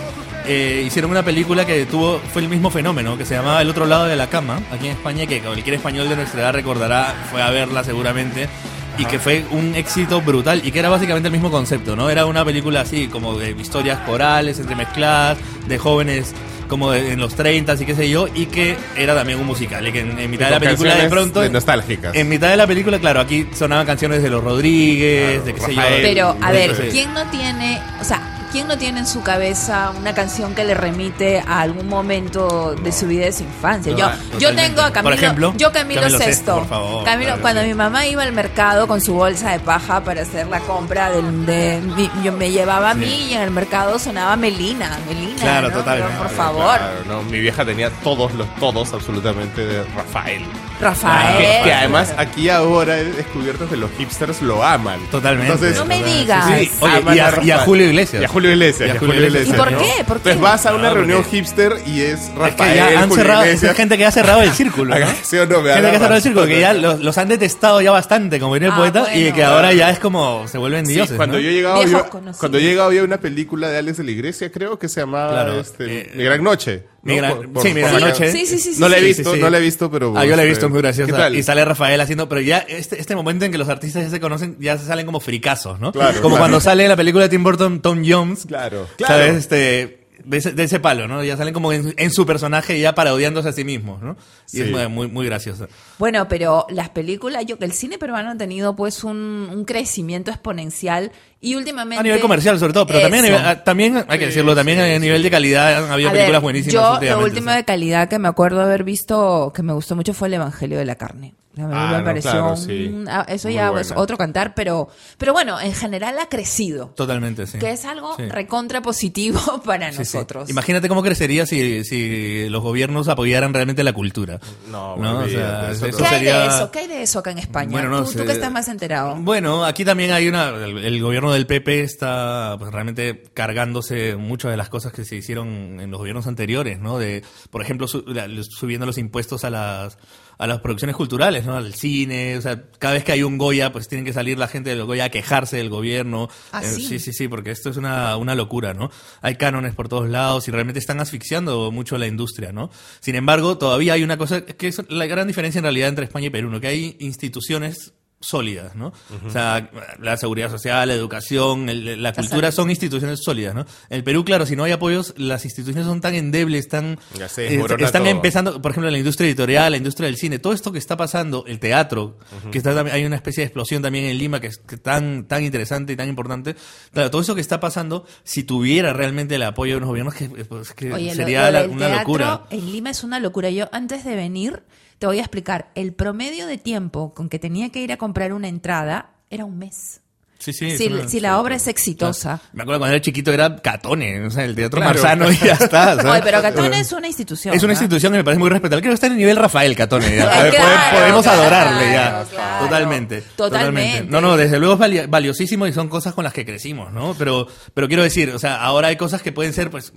eh, hicieron una película que tuvo fue el mismo fenómeno, que se llamaba El otro lado de la cama, aquí en España, que cualquier español de nuestra edad recordará, fue a verla seguramente. Y que fue un éxito brutal y que era básicamente el mismo concepto, ¿no? Era una película así, como de historias corales, entremezcladas, de jóvenes como de- en los 30 y qué sé yo, y que era también un musical. Y que en, en mitad de la película de canciones pronto... de nostálgicas. En mitad de la película, claro, aquí sonaban canciones de los Rodríguez, de qué sé yo. Rafael. Pero, a ver. ¿quién no tiene, o sea, quién no tiene en su cabeza una canción que le remite a algún momento de su vida de su infancia? Yo, yo tengo a Camilo, Por ejemplo, yo Camilo, Camilo Sesto. Sesto, por favor, Camilo, claro, cuando sí. mi mamá iba al mercado con su bolsa de paja para hacer la compra del, de, mi- yo me llevaba a mí y en el mercado sonaba Melina, Melina, Claro, ¿no? totalmente. Pero, por favor, Claro, no, mi vieja tenía todos los todos absolutamente de Rafael. Rafael. Que, que además aquí ahora he descubierto que los hipsters lo aman. Totalmente. Entonces, No me digas. sí. Oye, y a, y a. Julio Iglesias. Y a Julio Iglesias. Y a y a Julio Iglesias. ¿Y por ¿no? qué? ¿Por qué? Entonces vas a una Ah, reunión porque- hipster y es Es Rafael. que ya han Julio cerrado, Iglesias. es gente que ha cerrado el círculo. ¿no? ¿Sí o no? Me Gente que ha cerrado el círculo, que ya los, los han detestado ya bastante, como diría el Ah, poeta, y bueno. que ahora ya es como se vuelven Sí, dioses. cuando ¿no? yo llegaba yo, cuando yo llegaba había una película de Alex de la Iglesia, creo que se llamaba Claro, este, eh, Mi Gran Noche. Mi ¿no? Gran- Por- por- sí, Mi por Gran la- Noche. Sí, sí, sí, sí, No la he sí, visto, sí, sí. no la he visto, pero Ah, yo la he este, visto, es muy graciosa. ¿Qué tal? Y sale Rafael haciendo, pero ya este, este momento en que los artistas ya se conocen, ya se salen como fricazos, ¿no? Claro, como claro. cuando sale en la película de Tim Burton, Tom Jones. Claro, ¿Sabes? Este, de ese, de ese palo, ¿no? Ya salen como en, en su personaje ya parodiándose a sí mismos, ¿no? Y Sí. es muy, muy, muy gracioso. Bueno, pero las películas, yo que el cine peruano ha tenido pues un, un crecimiento exponencial y últimamente... A nivel comercial, sobre todo, pero también, nivel- a- también hay que decirlo, también a nivel de calidad han habido A películas ver, buenísimas. Yo, lo últimamente, último sí. de calidad que me acuerdo haber visto, que me gustó mucho, fue El Evangelio de la Carne. A mí Ah, me no, pareció claro, sí. ah, eso Muy ya buena. es otro cantar, pero, pero bueno, en general ha crecido, Totalmente, sí. que es algo Sí. recontra positivo para Sí, sí. nosotros. Imagínate cómo crecería si, si los gobiernos apoyaran realmente la cultura. No, O olvídate, sea, eso eso ¿Qué hay de sería- eso? ¿Qué hay de eso acá en España? Bueno, no ¿Tú, tú sé. que estás más enterado. Bueno, aquí también hay una. El, el gobierno del PP está pues, realmente cargándose muchas de las cosas que se hicieron en los gobiernos anteriores, ¿no? De, por ejemplo, su- la- subiendo los impuestos a las a las producciones culturales, ¿no? Al cine, o sea, cada vez que hay un Goya, pues tienen que salir la gente del Goya a quejarse del gobierno. ¿Ah, Eh, sí? sí, sí, sí, porque esto es una, una locura, ¿no? Hay cánones por todos lados y realmente están asfixiando mucho la industria, ¿no? Sin embargo, todavía hay una cosa que es la gran diferencia en realidad entre España y Perú, ¿no? Que hay instituciones sólidas, ¿no? O sea, la seguridad social, la educación, el- la cultura son instituciones sólidas, ¿no? En el Perú, claro, si no hay apoyos, las instituciones son tan endebles, tan... Ya se eh, están todo. empezando, por ejemplo, la industria editorial, la industria del cine, todo esto que está pasando, el teatro, que está también, hay una especie de explosión también en Lima que es que tan, tan interesante y tan importante. Claro, todo eso que está pasando, si tuviera realmente el apoyo de los gobiernos, que, pues, que Oye, sería lo la- del una teatro locura. En Lima es una locura. Yo antes de venir te voy a explicar. El promedio de tiempo con que tenía que ir a comprar una entrada era un mes. Sí, sí. si, una- si la obra es exitosa. Me acuerdo cuando era chiquito era Catone, o sea, el Teatro Claro. Marzano y ya está. ¿sabes? Oye, pero Catón es una institución. Es una ¿no? institución que me parece muy respetable. Creo que está en el nivel Rafael Catone. ya. Claro, Pode- Podemos claro, adorarle ya. claro. Totalmente. Totalmente. No, no, desde luego es vali- valiosísimo y son cosas con las que crecimos, ¿no? Pero, pero quiero decir, o sea, ahora hay cosas que pueden ser, pues,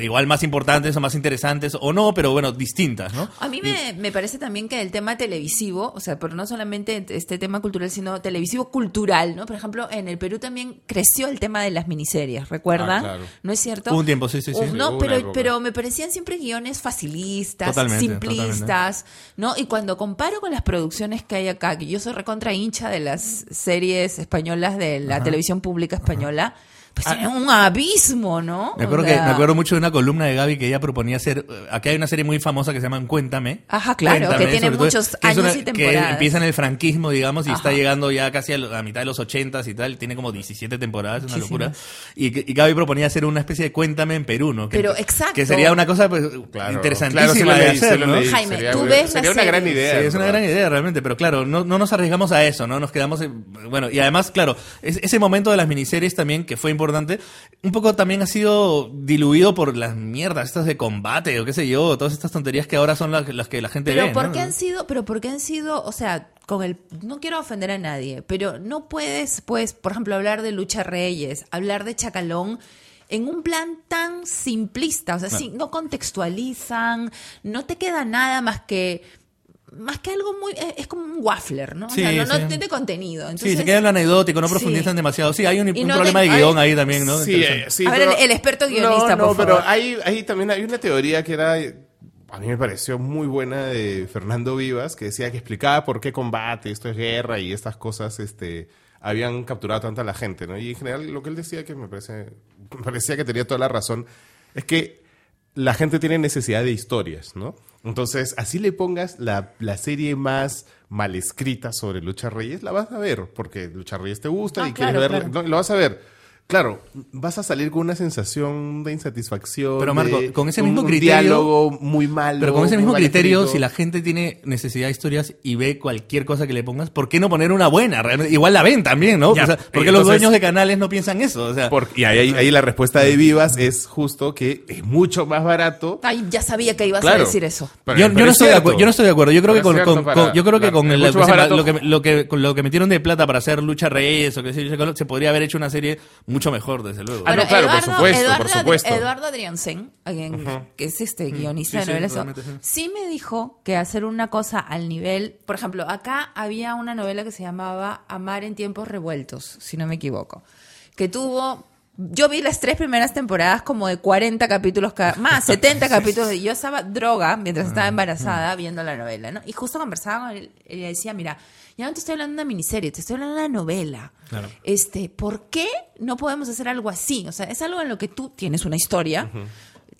igual más importantes o más interesantes o no, pero bueno, distintas, ¿no? A mí me, me parece también que el tema televisivo, o sea, pero no solamente este tema cultural, sino televisivo cultural, ¿no? Por ejemplo, en el Perú también creció el tema de las miniseries, ¿recuerdan? Ah, claro. ¿No es cierto? Un tiempo, sí, sí, sí. No, pero, época. pero me parecían siempre guiones facilistas, Totalmente, simplistas, ¿no? Y cuando comparo con las producciones que hay acá, que yo soy recontra hincha de las series españolas de la televisión pública española, Pues era un abismo, ¿no? Me acuerdo, O que, me acuerdo mucho de una columna de Gaby que ella proponía hacer. eh, Aquí hay una serie muy famosa que se llama Cuéntame. Ajá, claro, que tiene sobre todo, muchos que años y temporadas. Que empieza en el franquismo, digamos, y está Ajá. llegando ya casi a la mitad de los ochentas y tal. Tiene como 17 temporadas, es una locura. Y, y Gaby proponía hacer una especie de Cuéntame en Perú, ¿no? Que, Pero, exacto. Que sería una cosa pues, Claro, interesantísima claro, sí lo de leí, sí hacer, lo ¿no? leí. Jaime, Sería tú ves la Sería una serie. gran idea. Sí, es una gran idea realmente, pero claro, no, no nos arriesgamos a eso, ¿no? Nos quedamos, en- bueno, y además, claro, es- ese momento de las miniseries también, que fue importante, un poco también ha sido diluido por las mierdas estas de combate o qué sé yo, todas estas tonterías que ahora son las, las que la gente Pero ve, ¿por ¿no? qué han sido, pero por qué han sido, o sea, con el, no quiero ofender a nadie, pero no puedes, pues, por ejemplo, hablar de Lucha Reyes, hablar de Chacalón en un plan tan simplista, o sea, sí, no contextualizan, no te queda nada más que más que algo muy es, es como un waffler, ¿no? O Sí, sea, no, no sí. tiene contenido. Sí, Entonces, se queda en lo anecdótico, no Sí. profundizan demasiado. Sí, hay un, Y un no problema te- de guion hay- ahí también, ¿no? Sí, eh, sí, A ver, pero- el- el experto guionista, No, no, por pero favor. hay, hay también hay una teoría que era, a mí me pareció muy buena de Fernando Vivas, que decía que explicaba por qué combate, esto es guerra y estas cosas, este, habían capturado tanta la gente, ¿no? Y en general lo que él decía que me parece, me parecía que tenía toda la razón, es que la gente tiene necesidad de historias, ¿no? Entonces, así le pongas la, la serie más mal escrita sobre Lucha Reyes, la vas a ver, porque Lucha Reyes te gusta Ah, y claro, quieres verla, claro. no, lo vas a ver. Claro, vas a salir con una sensación de insatisfacción. Pero, Marco, de con ese un- mismo un criterio- diálogo muy malo. Pero con ese mismo criterio, si la gente tiene necesidad de historias y ve cualquier cosa que le pongas, ¿por qué no poner una buena? Realmente, igual la ven también, ¿no? Ya, O sea, ¿Por qué entonces- los dueños de canales no piensan eso? O sea, Por- y ahí, ahí- ahí la respuesta de Vivas es justo que es mucho más barato. Ay, ya sabía que ibas a Claro. decir eso. Pero- yo, pero yo no es estoy de yo no estoy de acuerdo. Yo creo que Pero con, es con- con- para- yo creo que con, el- lo, que, lo que lo que con lo que metieron de plata para hacer lucha reyes o qué sé yo, se podría haber hecho una serie mucho mejor, desde luego. Ah, no, claro, por supuesto, por Eduardo, supuesto. Eduardo Adriansen, alguien que es este guionista Sí, de novelas, sí. sí me dijo que hacer una cosa al nivel, por ejemplo, acá había una novela que se llamaba Amar en tiempos revueltos, si no me equivoco, que tuvo yo vi las tres primeras temporadas como de 40 capítulos cada, más 70 capítulos. y Yo estaba droga mientras estaba embarazada viendo la novela, ¿no? Y justo conversaba con él y le decía, mira, ya no te estoy hablando de una miniserie, te estoy hablando de una novela. Claro. Este, ¿por qué no podemos hacer algo así? O sea, es algo en lo que tú tienes una historia,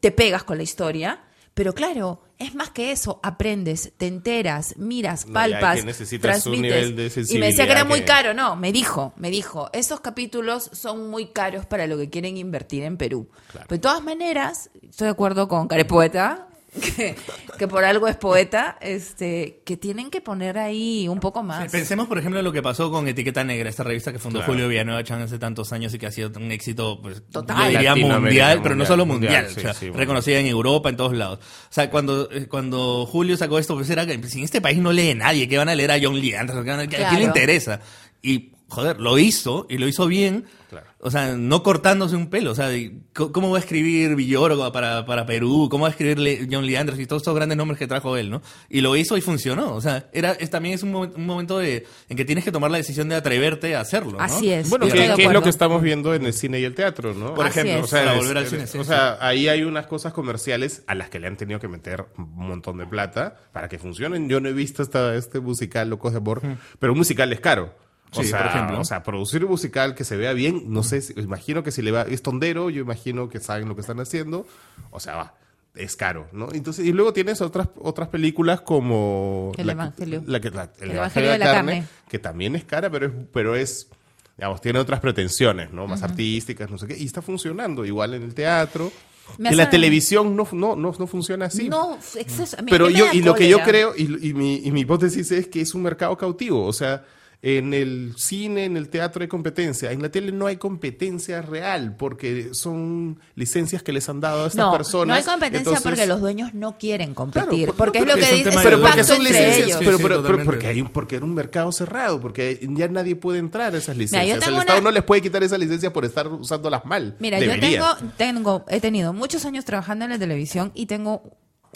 te pegas con la historia, pero claro, es más que eso, aprendes, te enteras, miras, No, palpas, necesitas un transmites. nivel de y me decía que era muy caro, no, me dijo, me dijo, esos capítulos son muy caros para lo que quieren invertir en Perú. Pero de todas maneras, estoy de acuerdo con Carepoeta, que, que por algo es poeta, este, que tienen que poner ahí un poco más. Pensemos, por ejemplo, en lo que pasó con Etiqueta Negra, esta revista que fundó Claro. Julio Villanueva Chan hace tantos años y que ha sido un éxito, pues, Total. yo diría mundial, pero no solo mundial, mundial, o sea, sí, sí, mundial. reconocida en Europa, en todos lados. O sea, cuando, eh, cuando Julio sacó esto, pues era que pues, si en este país no lee nadie, ¿qué van a leer a John Lee a- ¿A quién Claro. le interesa? Y, joder, lo hizo, y lo hizo bien. Claro. O sea, no cortándose un pelo. O sea, ¿cómo va a escribir Villoro para, para Perú? ¿Cómo va a escribir John Lee Anderson y todos estos grandes nombres que trajo él, no? Y lo hizo y funcionó. O sea, era, es, también es un, momen- un momento de, en que tienes que tomar la decisión de atreverte a hacerlo, ¿no? Así es. Bueno, que, es lo que estamos viendo en el cine y el teatro, ¿no? Por Así ejemplo, o sea, para es- volver al es- cine, sí, o sea, ahí hay unas cosas comerciales a las que le han tenido que meter un montón de plata para que funcionen. Yo no he visto esta, este musical Locos de Amor, pero un musical es caro. O Sí, sea, por ejemplo. o sea, producir un musical que se vea bien, no sé, si- imagino que si le va, es tondero, yo imagino que saben lo que están haciendo, o sea, va, es caro, ¿no? Entonces, y luego tienes otras, otras películas como... El la- Evangelio. la que- la- El Evangelio de la carne. que también es cara, pero es, pero es digamos, tiene otras pretensiones, ¿no? Más artísticas, no sé qué, y está funcionando, igual en el teatro. En la televisión no, no, no, no funciona así. No, exceso- pero yo, y lo que yo creo, y, y mi, y mi hipótesis es que es un mercado cautivo, o sea, en el cine, en el teatro hay competencia, en la tele no hay competencia real, porque son licencias que les han dado a estas no, personas. no hay competencia Entonces- porque los dueños no quieren competir. Claro, porque es no, lo que es un dice, tema es de un pero porque son licencias, pero, pero- pero porque hay un, porque era un mercado cerrado, porque ya nadie puede entrar a esas licencias. El Estado una- no les puede quitar esas licencias por estar usándolas mal. Mira, Debería. yo tengo, tengo, he tenido muchos años trabajando en la televisión y tengo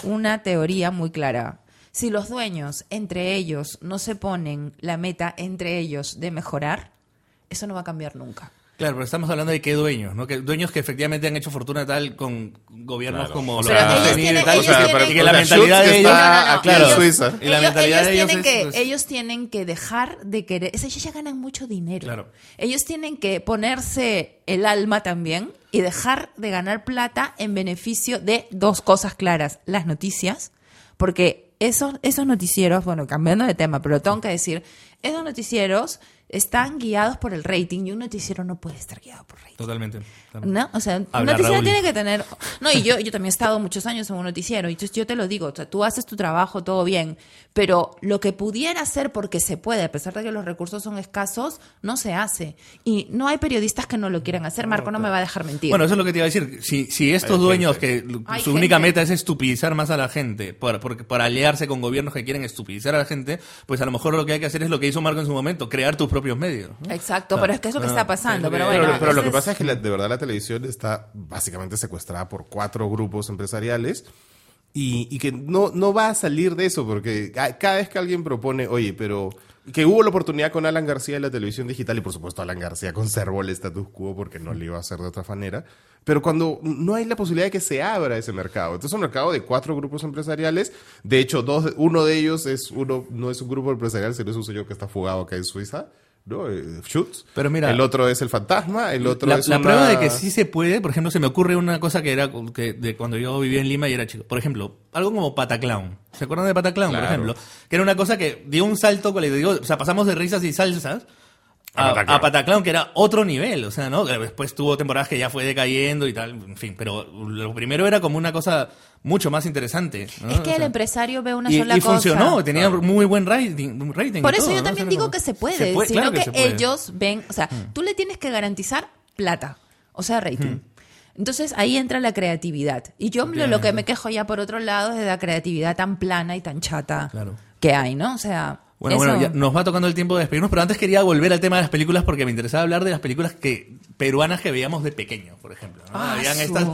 una teoría muy clara. Si los dueños entre ellos no se ponen la meta entre ellos de mejorar, eso no va a cambiar nunca. Claro, pero estamos hablando de qué dueños, ¿no? Que dueños que efectivamente han hecho fortuna tal con gobiernos como los tenido y tienen- tal. ellos tienen- y que o la sea, mentalidad de ellos... Ellos- Suiza. Y la mentalidad de ellos tienen es- que, es- ellos tienen que dejar de querer, es, ellos ya ganan mucho dinero. Claro. Ellos tienen que ponerse el alma también y dejar de ganar plata en beneficio de dos cosas claras, las noticias, porque esos, esos noticieros, bueno, cambiando de tema, pero tengo que decir, esos noticieros están guiados por el rating y un noticiero no puede estar guiado por rating. Totalmente. ¿No? O sea, un noticiero Raúl. tiene que tener. No, y yo, yo también he estado muchos años en un noticiero, y entonces yo te lo digo, o sea, tú haces tu trabajo, todo bien, pero lo que pudiera hacer porque se puede, a pesar de que los recursos son escasos, no se hace. Y no hay periodistas que no lo quieran hacer. Marco no me va a dejar mentir. Bueno, eso es lo que te iba a decir. Si, si estos Hay dueños gente. que Hay su única gente. meta es estupidizar más a la gente, por, por, por aliarse con gobiernos que quieren estupidizar a la gente, pues a lo mejor lo que hay que hacer es lo que hizo Marco en su momento, crear tus propios medios. ¿no? Exacto, pero es que es lo que Ah, está pasando. Pero bueno, pero, pero lo que pasa es que la- de verdad la televisión está básicamente secuestrada por cuatro grupos empresariales y, y que no, no va a salir de eso porque ca- cada vez que alguien propone, oye, pero que hubo la oportunidad con Alan García en la televisión digital y por supuesto Alan García conservó el status quo porque no le iba a hacer de otra manera, pero cuando no hay la posibilidad de que se abra ese mercado. Entonces es un mercado de cuatro grupos empresariales, de hecho dos, uno de ellos es uno no es un grupo empresarial, sino es un señor que está fugado acá en Suiza. ¿No? Eh, Schutz. Pero mira- el otro es el fantasma, el otro La, es la una- prueba de que sí se puede, por ejemplo, se me ocurre una cosa que era que de cuando yo vivía en Lima y era chico. Por ejemplo, algo como Pataclown. ¿Se acuerdan de Pataclown, por Claro. ejemplo? Que era una cosa que dio un salto, digo, o sea, pasamos de risas y salsas A a, Pataclown. a Pataclown, que era otro nivel, o sea, ¿no? Que Después tuvo temporadas que ya fue decayendo y tal, en fin, pero lo primero era como una cosa mucho más interesante. ¿no? es que O el empresario ve una y, sola y cosa. funcionó, tenía muy buen rating. rating y Por eso todo, yo ¿no? también O sea, digo que se puede, se puede, sino claro que, puede. ellos ven, o sea, tú le tienes que garantizar plata, o sea, rating. Entonces ahí entra la creatividad. Y yo lo, lo que me quejo ya por otro lado es de la creatividad tan plana y tan chata Claro. que hay, ¿no? O sea, Bueno, eso- bueno, ya nos va tocando el tiempo de despedirnos, pero antes quería volver al tema de las películas porque me interesaba hablar de las películas que peruanas que veíamos de pequeño, por ejemplo. ¿no? Ah, Habían su- estas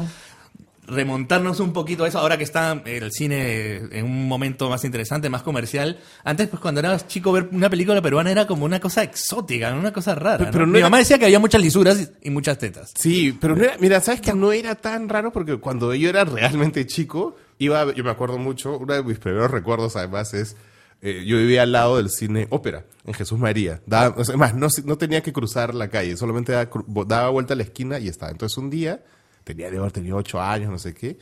remontarnos un poquito a eso ahora que está el cine en un momento más interesante, más comercial. Antes, pues cuando eras chico, ver una película peruana era como una cosa exótica, una cosa rara. Pero- ¿no? pero no Mi era- mamá decía que había muchas lisuras y muchas tetas. Sí, pero no era- mira, ¿sabes que no era tan raro? Porque cuando yo era realmente chico, iba, a- yo me acuerdo mucho, uno de mis primeros recuerdos además es, eh, yo vivía al lado del cine ópera, en Jesús María. Daba, o sea, más, no, no tenía que cruzar la calle, solamente daba, daba vuelta a la esquina y estaba. Entonces un día, tenía de haber tenido ocho años, no sé qué,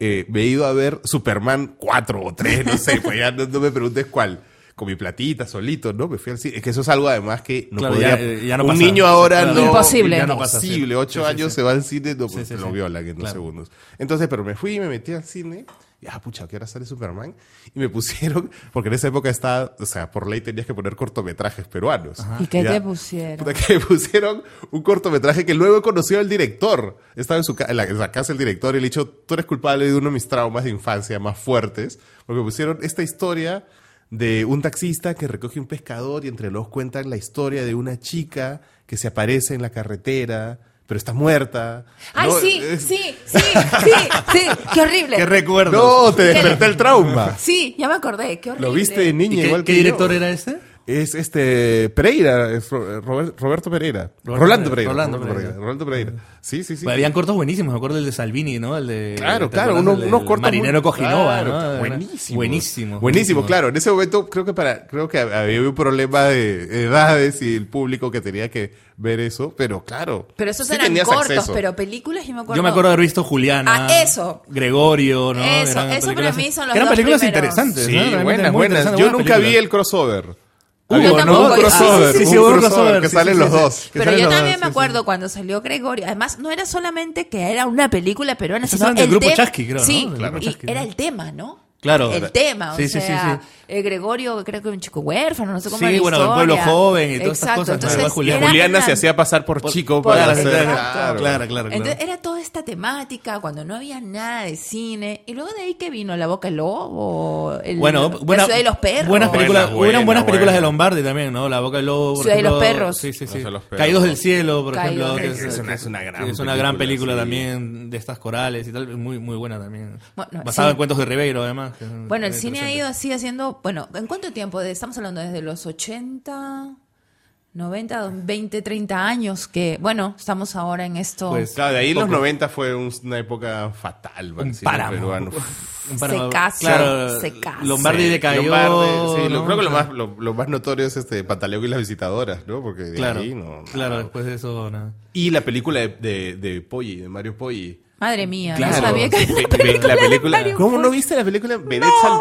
eh, me he ido a ver Superman 4 o 3, no sé, pues ya no, no me preguntes cuál. Con mi platita, solito, ¿no? Me fui al cine. Es que eso es algo además que no Claro, podría... ya- eh, ya no un pasa. niño ahora Claro. no... Imposible. Ya no. Imposible, ocho Sí, sí, años sí. se va al cine, no, Sí, pues, sí, lo sí. violan en dos Claro. segundos. Entonces, pero me fui y me metí al cine. Y, ah, pucha, ¿qué hora sale Superman? Y me pusieron, porque en esa época estaba, o sea, por ley tenías que poner cortometrajes peruanos. ¿Y qué Ya. te pusieron? Puta, que me pusieron un cortometraje que luego he conocido al director. Estaba en, su en, la, en la casa del director y le he dicho, tú eres culpable de uno de mis traumas de infancia más fuertes. Porque me pusieron esta historia de un taxista que recoge un pescador y entre los cuentan la historia de una chica que se aparece en la carretera, pero está muerta. Ay, ¿no? sí, sí, sí, sí, sí, qué horrible. ¿Qué recuerdos? No, te desperté el trauma. Sí, ya me acordé, qué horrible. Lo viste de ¿Y niña qué, igual qué que yo. director era este? Es este Pereira, es Ro- Robert- Roberto Pereira. Roberto Rolando Pereira. Rolando Rolando Pereira. Pereira. Rolando Pereira. Sí, sí, sí. Pues habían cortos buenísimos, me acuerdo el de Salvini, ¿no? El de Claro, ¿te claro, unos, El del unos cortos. Marinero Cojinova, claro, ¿no? Buenísimo. Buenísimo. Buenísimo, claro. En ese momento creo que para, creo que había un problema de edades y el público que tenía que ver eso, pero claro. Pero esos sí eran cortos, acceso. pero películas yo me acuerdo. Yo me acuerdo de haber visto Juliana. Ah, eso. Gregorio, ¿no? Eso, Eran eso para mí son los que Eran dos películas primeros. interesantes, Sí, buenas, buenas. interesantes, Yo buenas nunca vi el crossover. Había un Ah, sí, crossover, sí, sí, un un crossover que salen los dos. Pero yo también me acuerdo cuando salió Gregorio. Además, no era solamente que era una película peruana, sino el grupo. Sí, era el tema, ¿no? Claro. El tema, o Sí, sí, sí, sea, sí. eh, Gregorio, creo que un chico huérfano, no sé cómo Sí, era bueno, el historia. pueblo joven y todas estas Exacto, cosas, entonces Juliana. se hacía pasar por, chico por- para hacer. claro, claro. claro. Entonces era toda esta temática cuando no había nada de cine. Y luego de ahí que vino La Boca del Lobo, el, Bueno, La buena- Ciudad de los Perros. Buenas películas, Buena, buenas buena, películas de. Lombardi también, ¿no? La Boca del Lobo, Ciudad de los. Perros. Sí, sí, sí. Los. Caídos del cielo, por Caídos ejemplo. Es una- es una gran es una gran película película, sí. también de estas corales y tal. Muy, muy buena también. Bueno, Basada sí. en cuentos de Ribeiro, además. Bueno, el cine ha ido así haciendo. Bueno, ¿en cuánto tiempo? De- Estamos hablando desde los 80. 90, 20, 30 años que, bueno, estamos ahora en esto. Pues, Claro, de ahí los Poco. 90 fue un- una época fatal para Un el cine páramo. peruano. Un páramo. Secazo, Claro, secazo. Lombardi Sí, decayó. Lombardi, sí, lo- ¿no? creo que lo más, lo, lo más notorio es este Pantaleón y las visitadoras, ¿no? Porque de Claro, ahí no. claro, nada. después de eso, nada. Y la película de, de, de Poggi, de Mario Poggi. Madre mía, Claro, no sabía que había una película la de película. Mario ¿Cómo no viste la película al,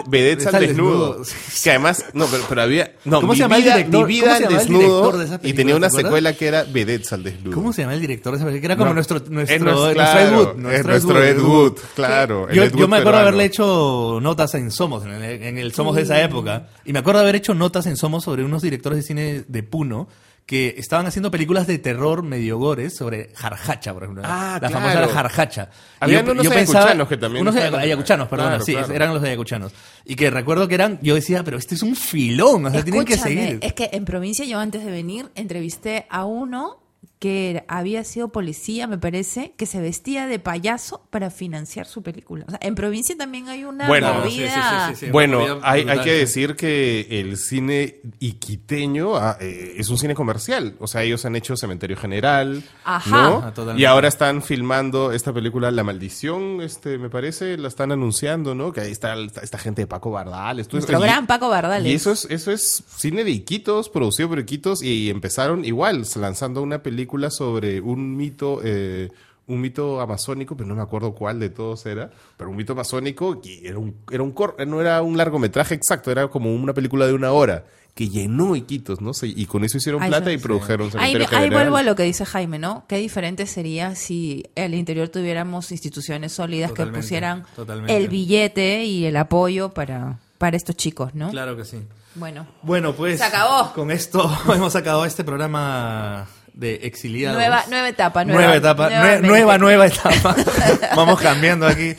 Vedettes al desnudo? desnudo. Que además, no, pero, pero había. No, ¿Cómo mi se llama el vida, director? mi vida ¿Cómo al el desnudo. de esa y película? tenía una secuela que era Vedettes al desnudo. ¿Cómo se llama el director de esa película? Que era como No. nuestro, nuestro, Es nuestro, claro, Ed Wood. es nuestro Ed Wood, claro. el Yo, Ed yo Wood me acuerdo peruano. haberle hecho notas en Somos, en el, en el Somos de esa época. Y me acuerdo haber hecho notas en Somos sobre unos directores de cine de Puno que estaban haciendo películas de terror medio gores sobre Jarjacha, por ejemplo. Ah, la claro. famosa Jarjacha. Habían unos ayacuchanos que también Unos estaban- ayacuchanos, perdón. Claro, sí, claro. eran los ayacuchanos. Y que recuerdo que eran, yo decía, pero este es un filón, o sea, tienen que seguir. Es que en provincia yo antes de venir entrevisté a uno que era- había sido policía, me parece, que se vestía de payaso para financiar su película. O sea, en provincia también hay una Bueno, sí, movida. sí, sí, sí, sí. Bueno, Movida hay, hay que decir que el cine iquiteño ah, eh, es un cine comercial. O sea, ellos han hecho Cementerio General, Ajá. ¿no? Ajá, totalmente. y ahora están filmando esta película La Maldición, este, me parece, la están anunciando, ¿no? Que ahí está esta, gente de Paco Bardal. esto es- Nuestro gran Paco Bardales. Y eso es, eso es cine de Iquitos, producido por Iquitos, y empezaron igual, lanzando una película sobre un mito, eh, un mito amazónico, pero no me acuerdo cuál de todos era, pero un mito amazónico que era un, era un cor- no era un largometraje exacto, era como una película de una hora que llenó Iquitos, ¿no? sé, Y con eso hicieron plata y produjeron Ahí, vuelvo a lo que dice Jaime, ¿no? Qué diferente sería si al interior tuviéramos instituciones sólidas Totalmente, que pusieran totalmente. el billete y el apoyo para, para estos chicos, ¿no? Claro que sí. Bueno, Bueno, pues. Se acabó. Con esto hemos acabado este programa de exiliados. Nueva- nueva etapa, nueva- Nueva etapa. Nueva, nueva etapa. Vamos cambiando aquí.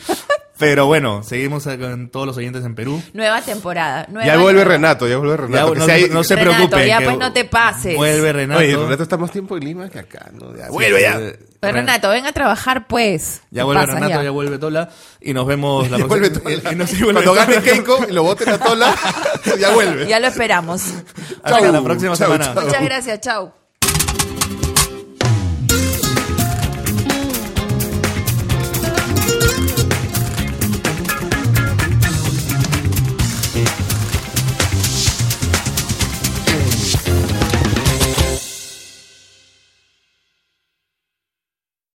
Pero bueno, seguimos con todos los oyentes en Perú. nueva temporada. Nueva Ya vuelve. Renato, ya vuelve Ya, Renato. que no, si hay- no se Renato, preocupen. ya pues no te pases. Vuelve Renato. Oye, Renato está más tiempo en Lima que acá, ¿no? Ya, vuelve ya. Eh, Pero Renato, ven a trabajar pues. Ya ¿Qué vuelve pasa Renato, ya? ya? vuelve Tola. Y nos vemos la Ya próxima. vuelve Tola. y- y no- sí, vuelve Cuando gane Keiko y lo voten a Tola, ya vuelve. Ya lo esperamos. Hasta Chau, la próxima chau, semana. chau. Muchas gracias, chao.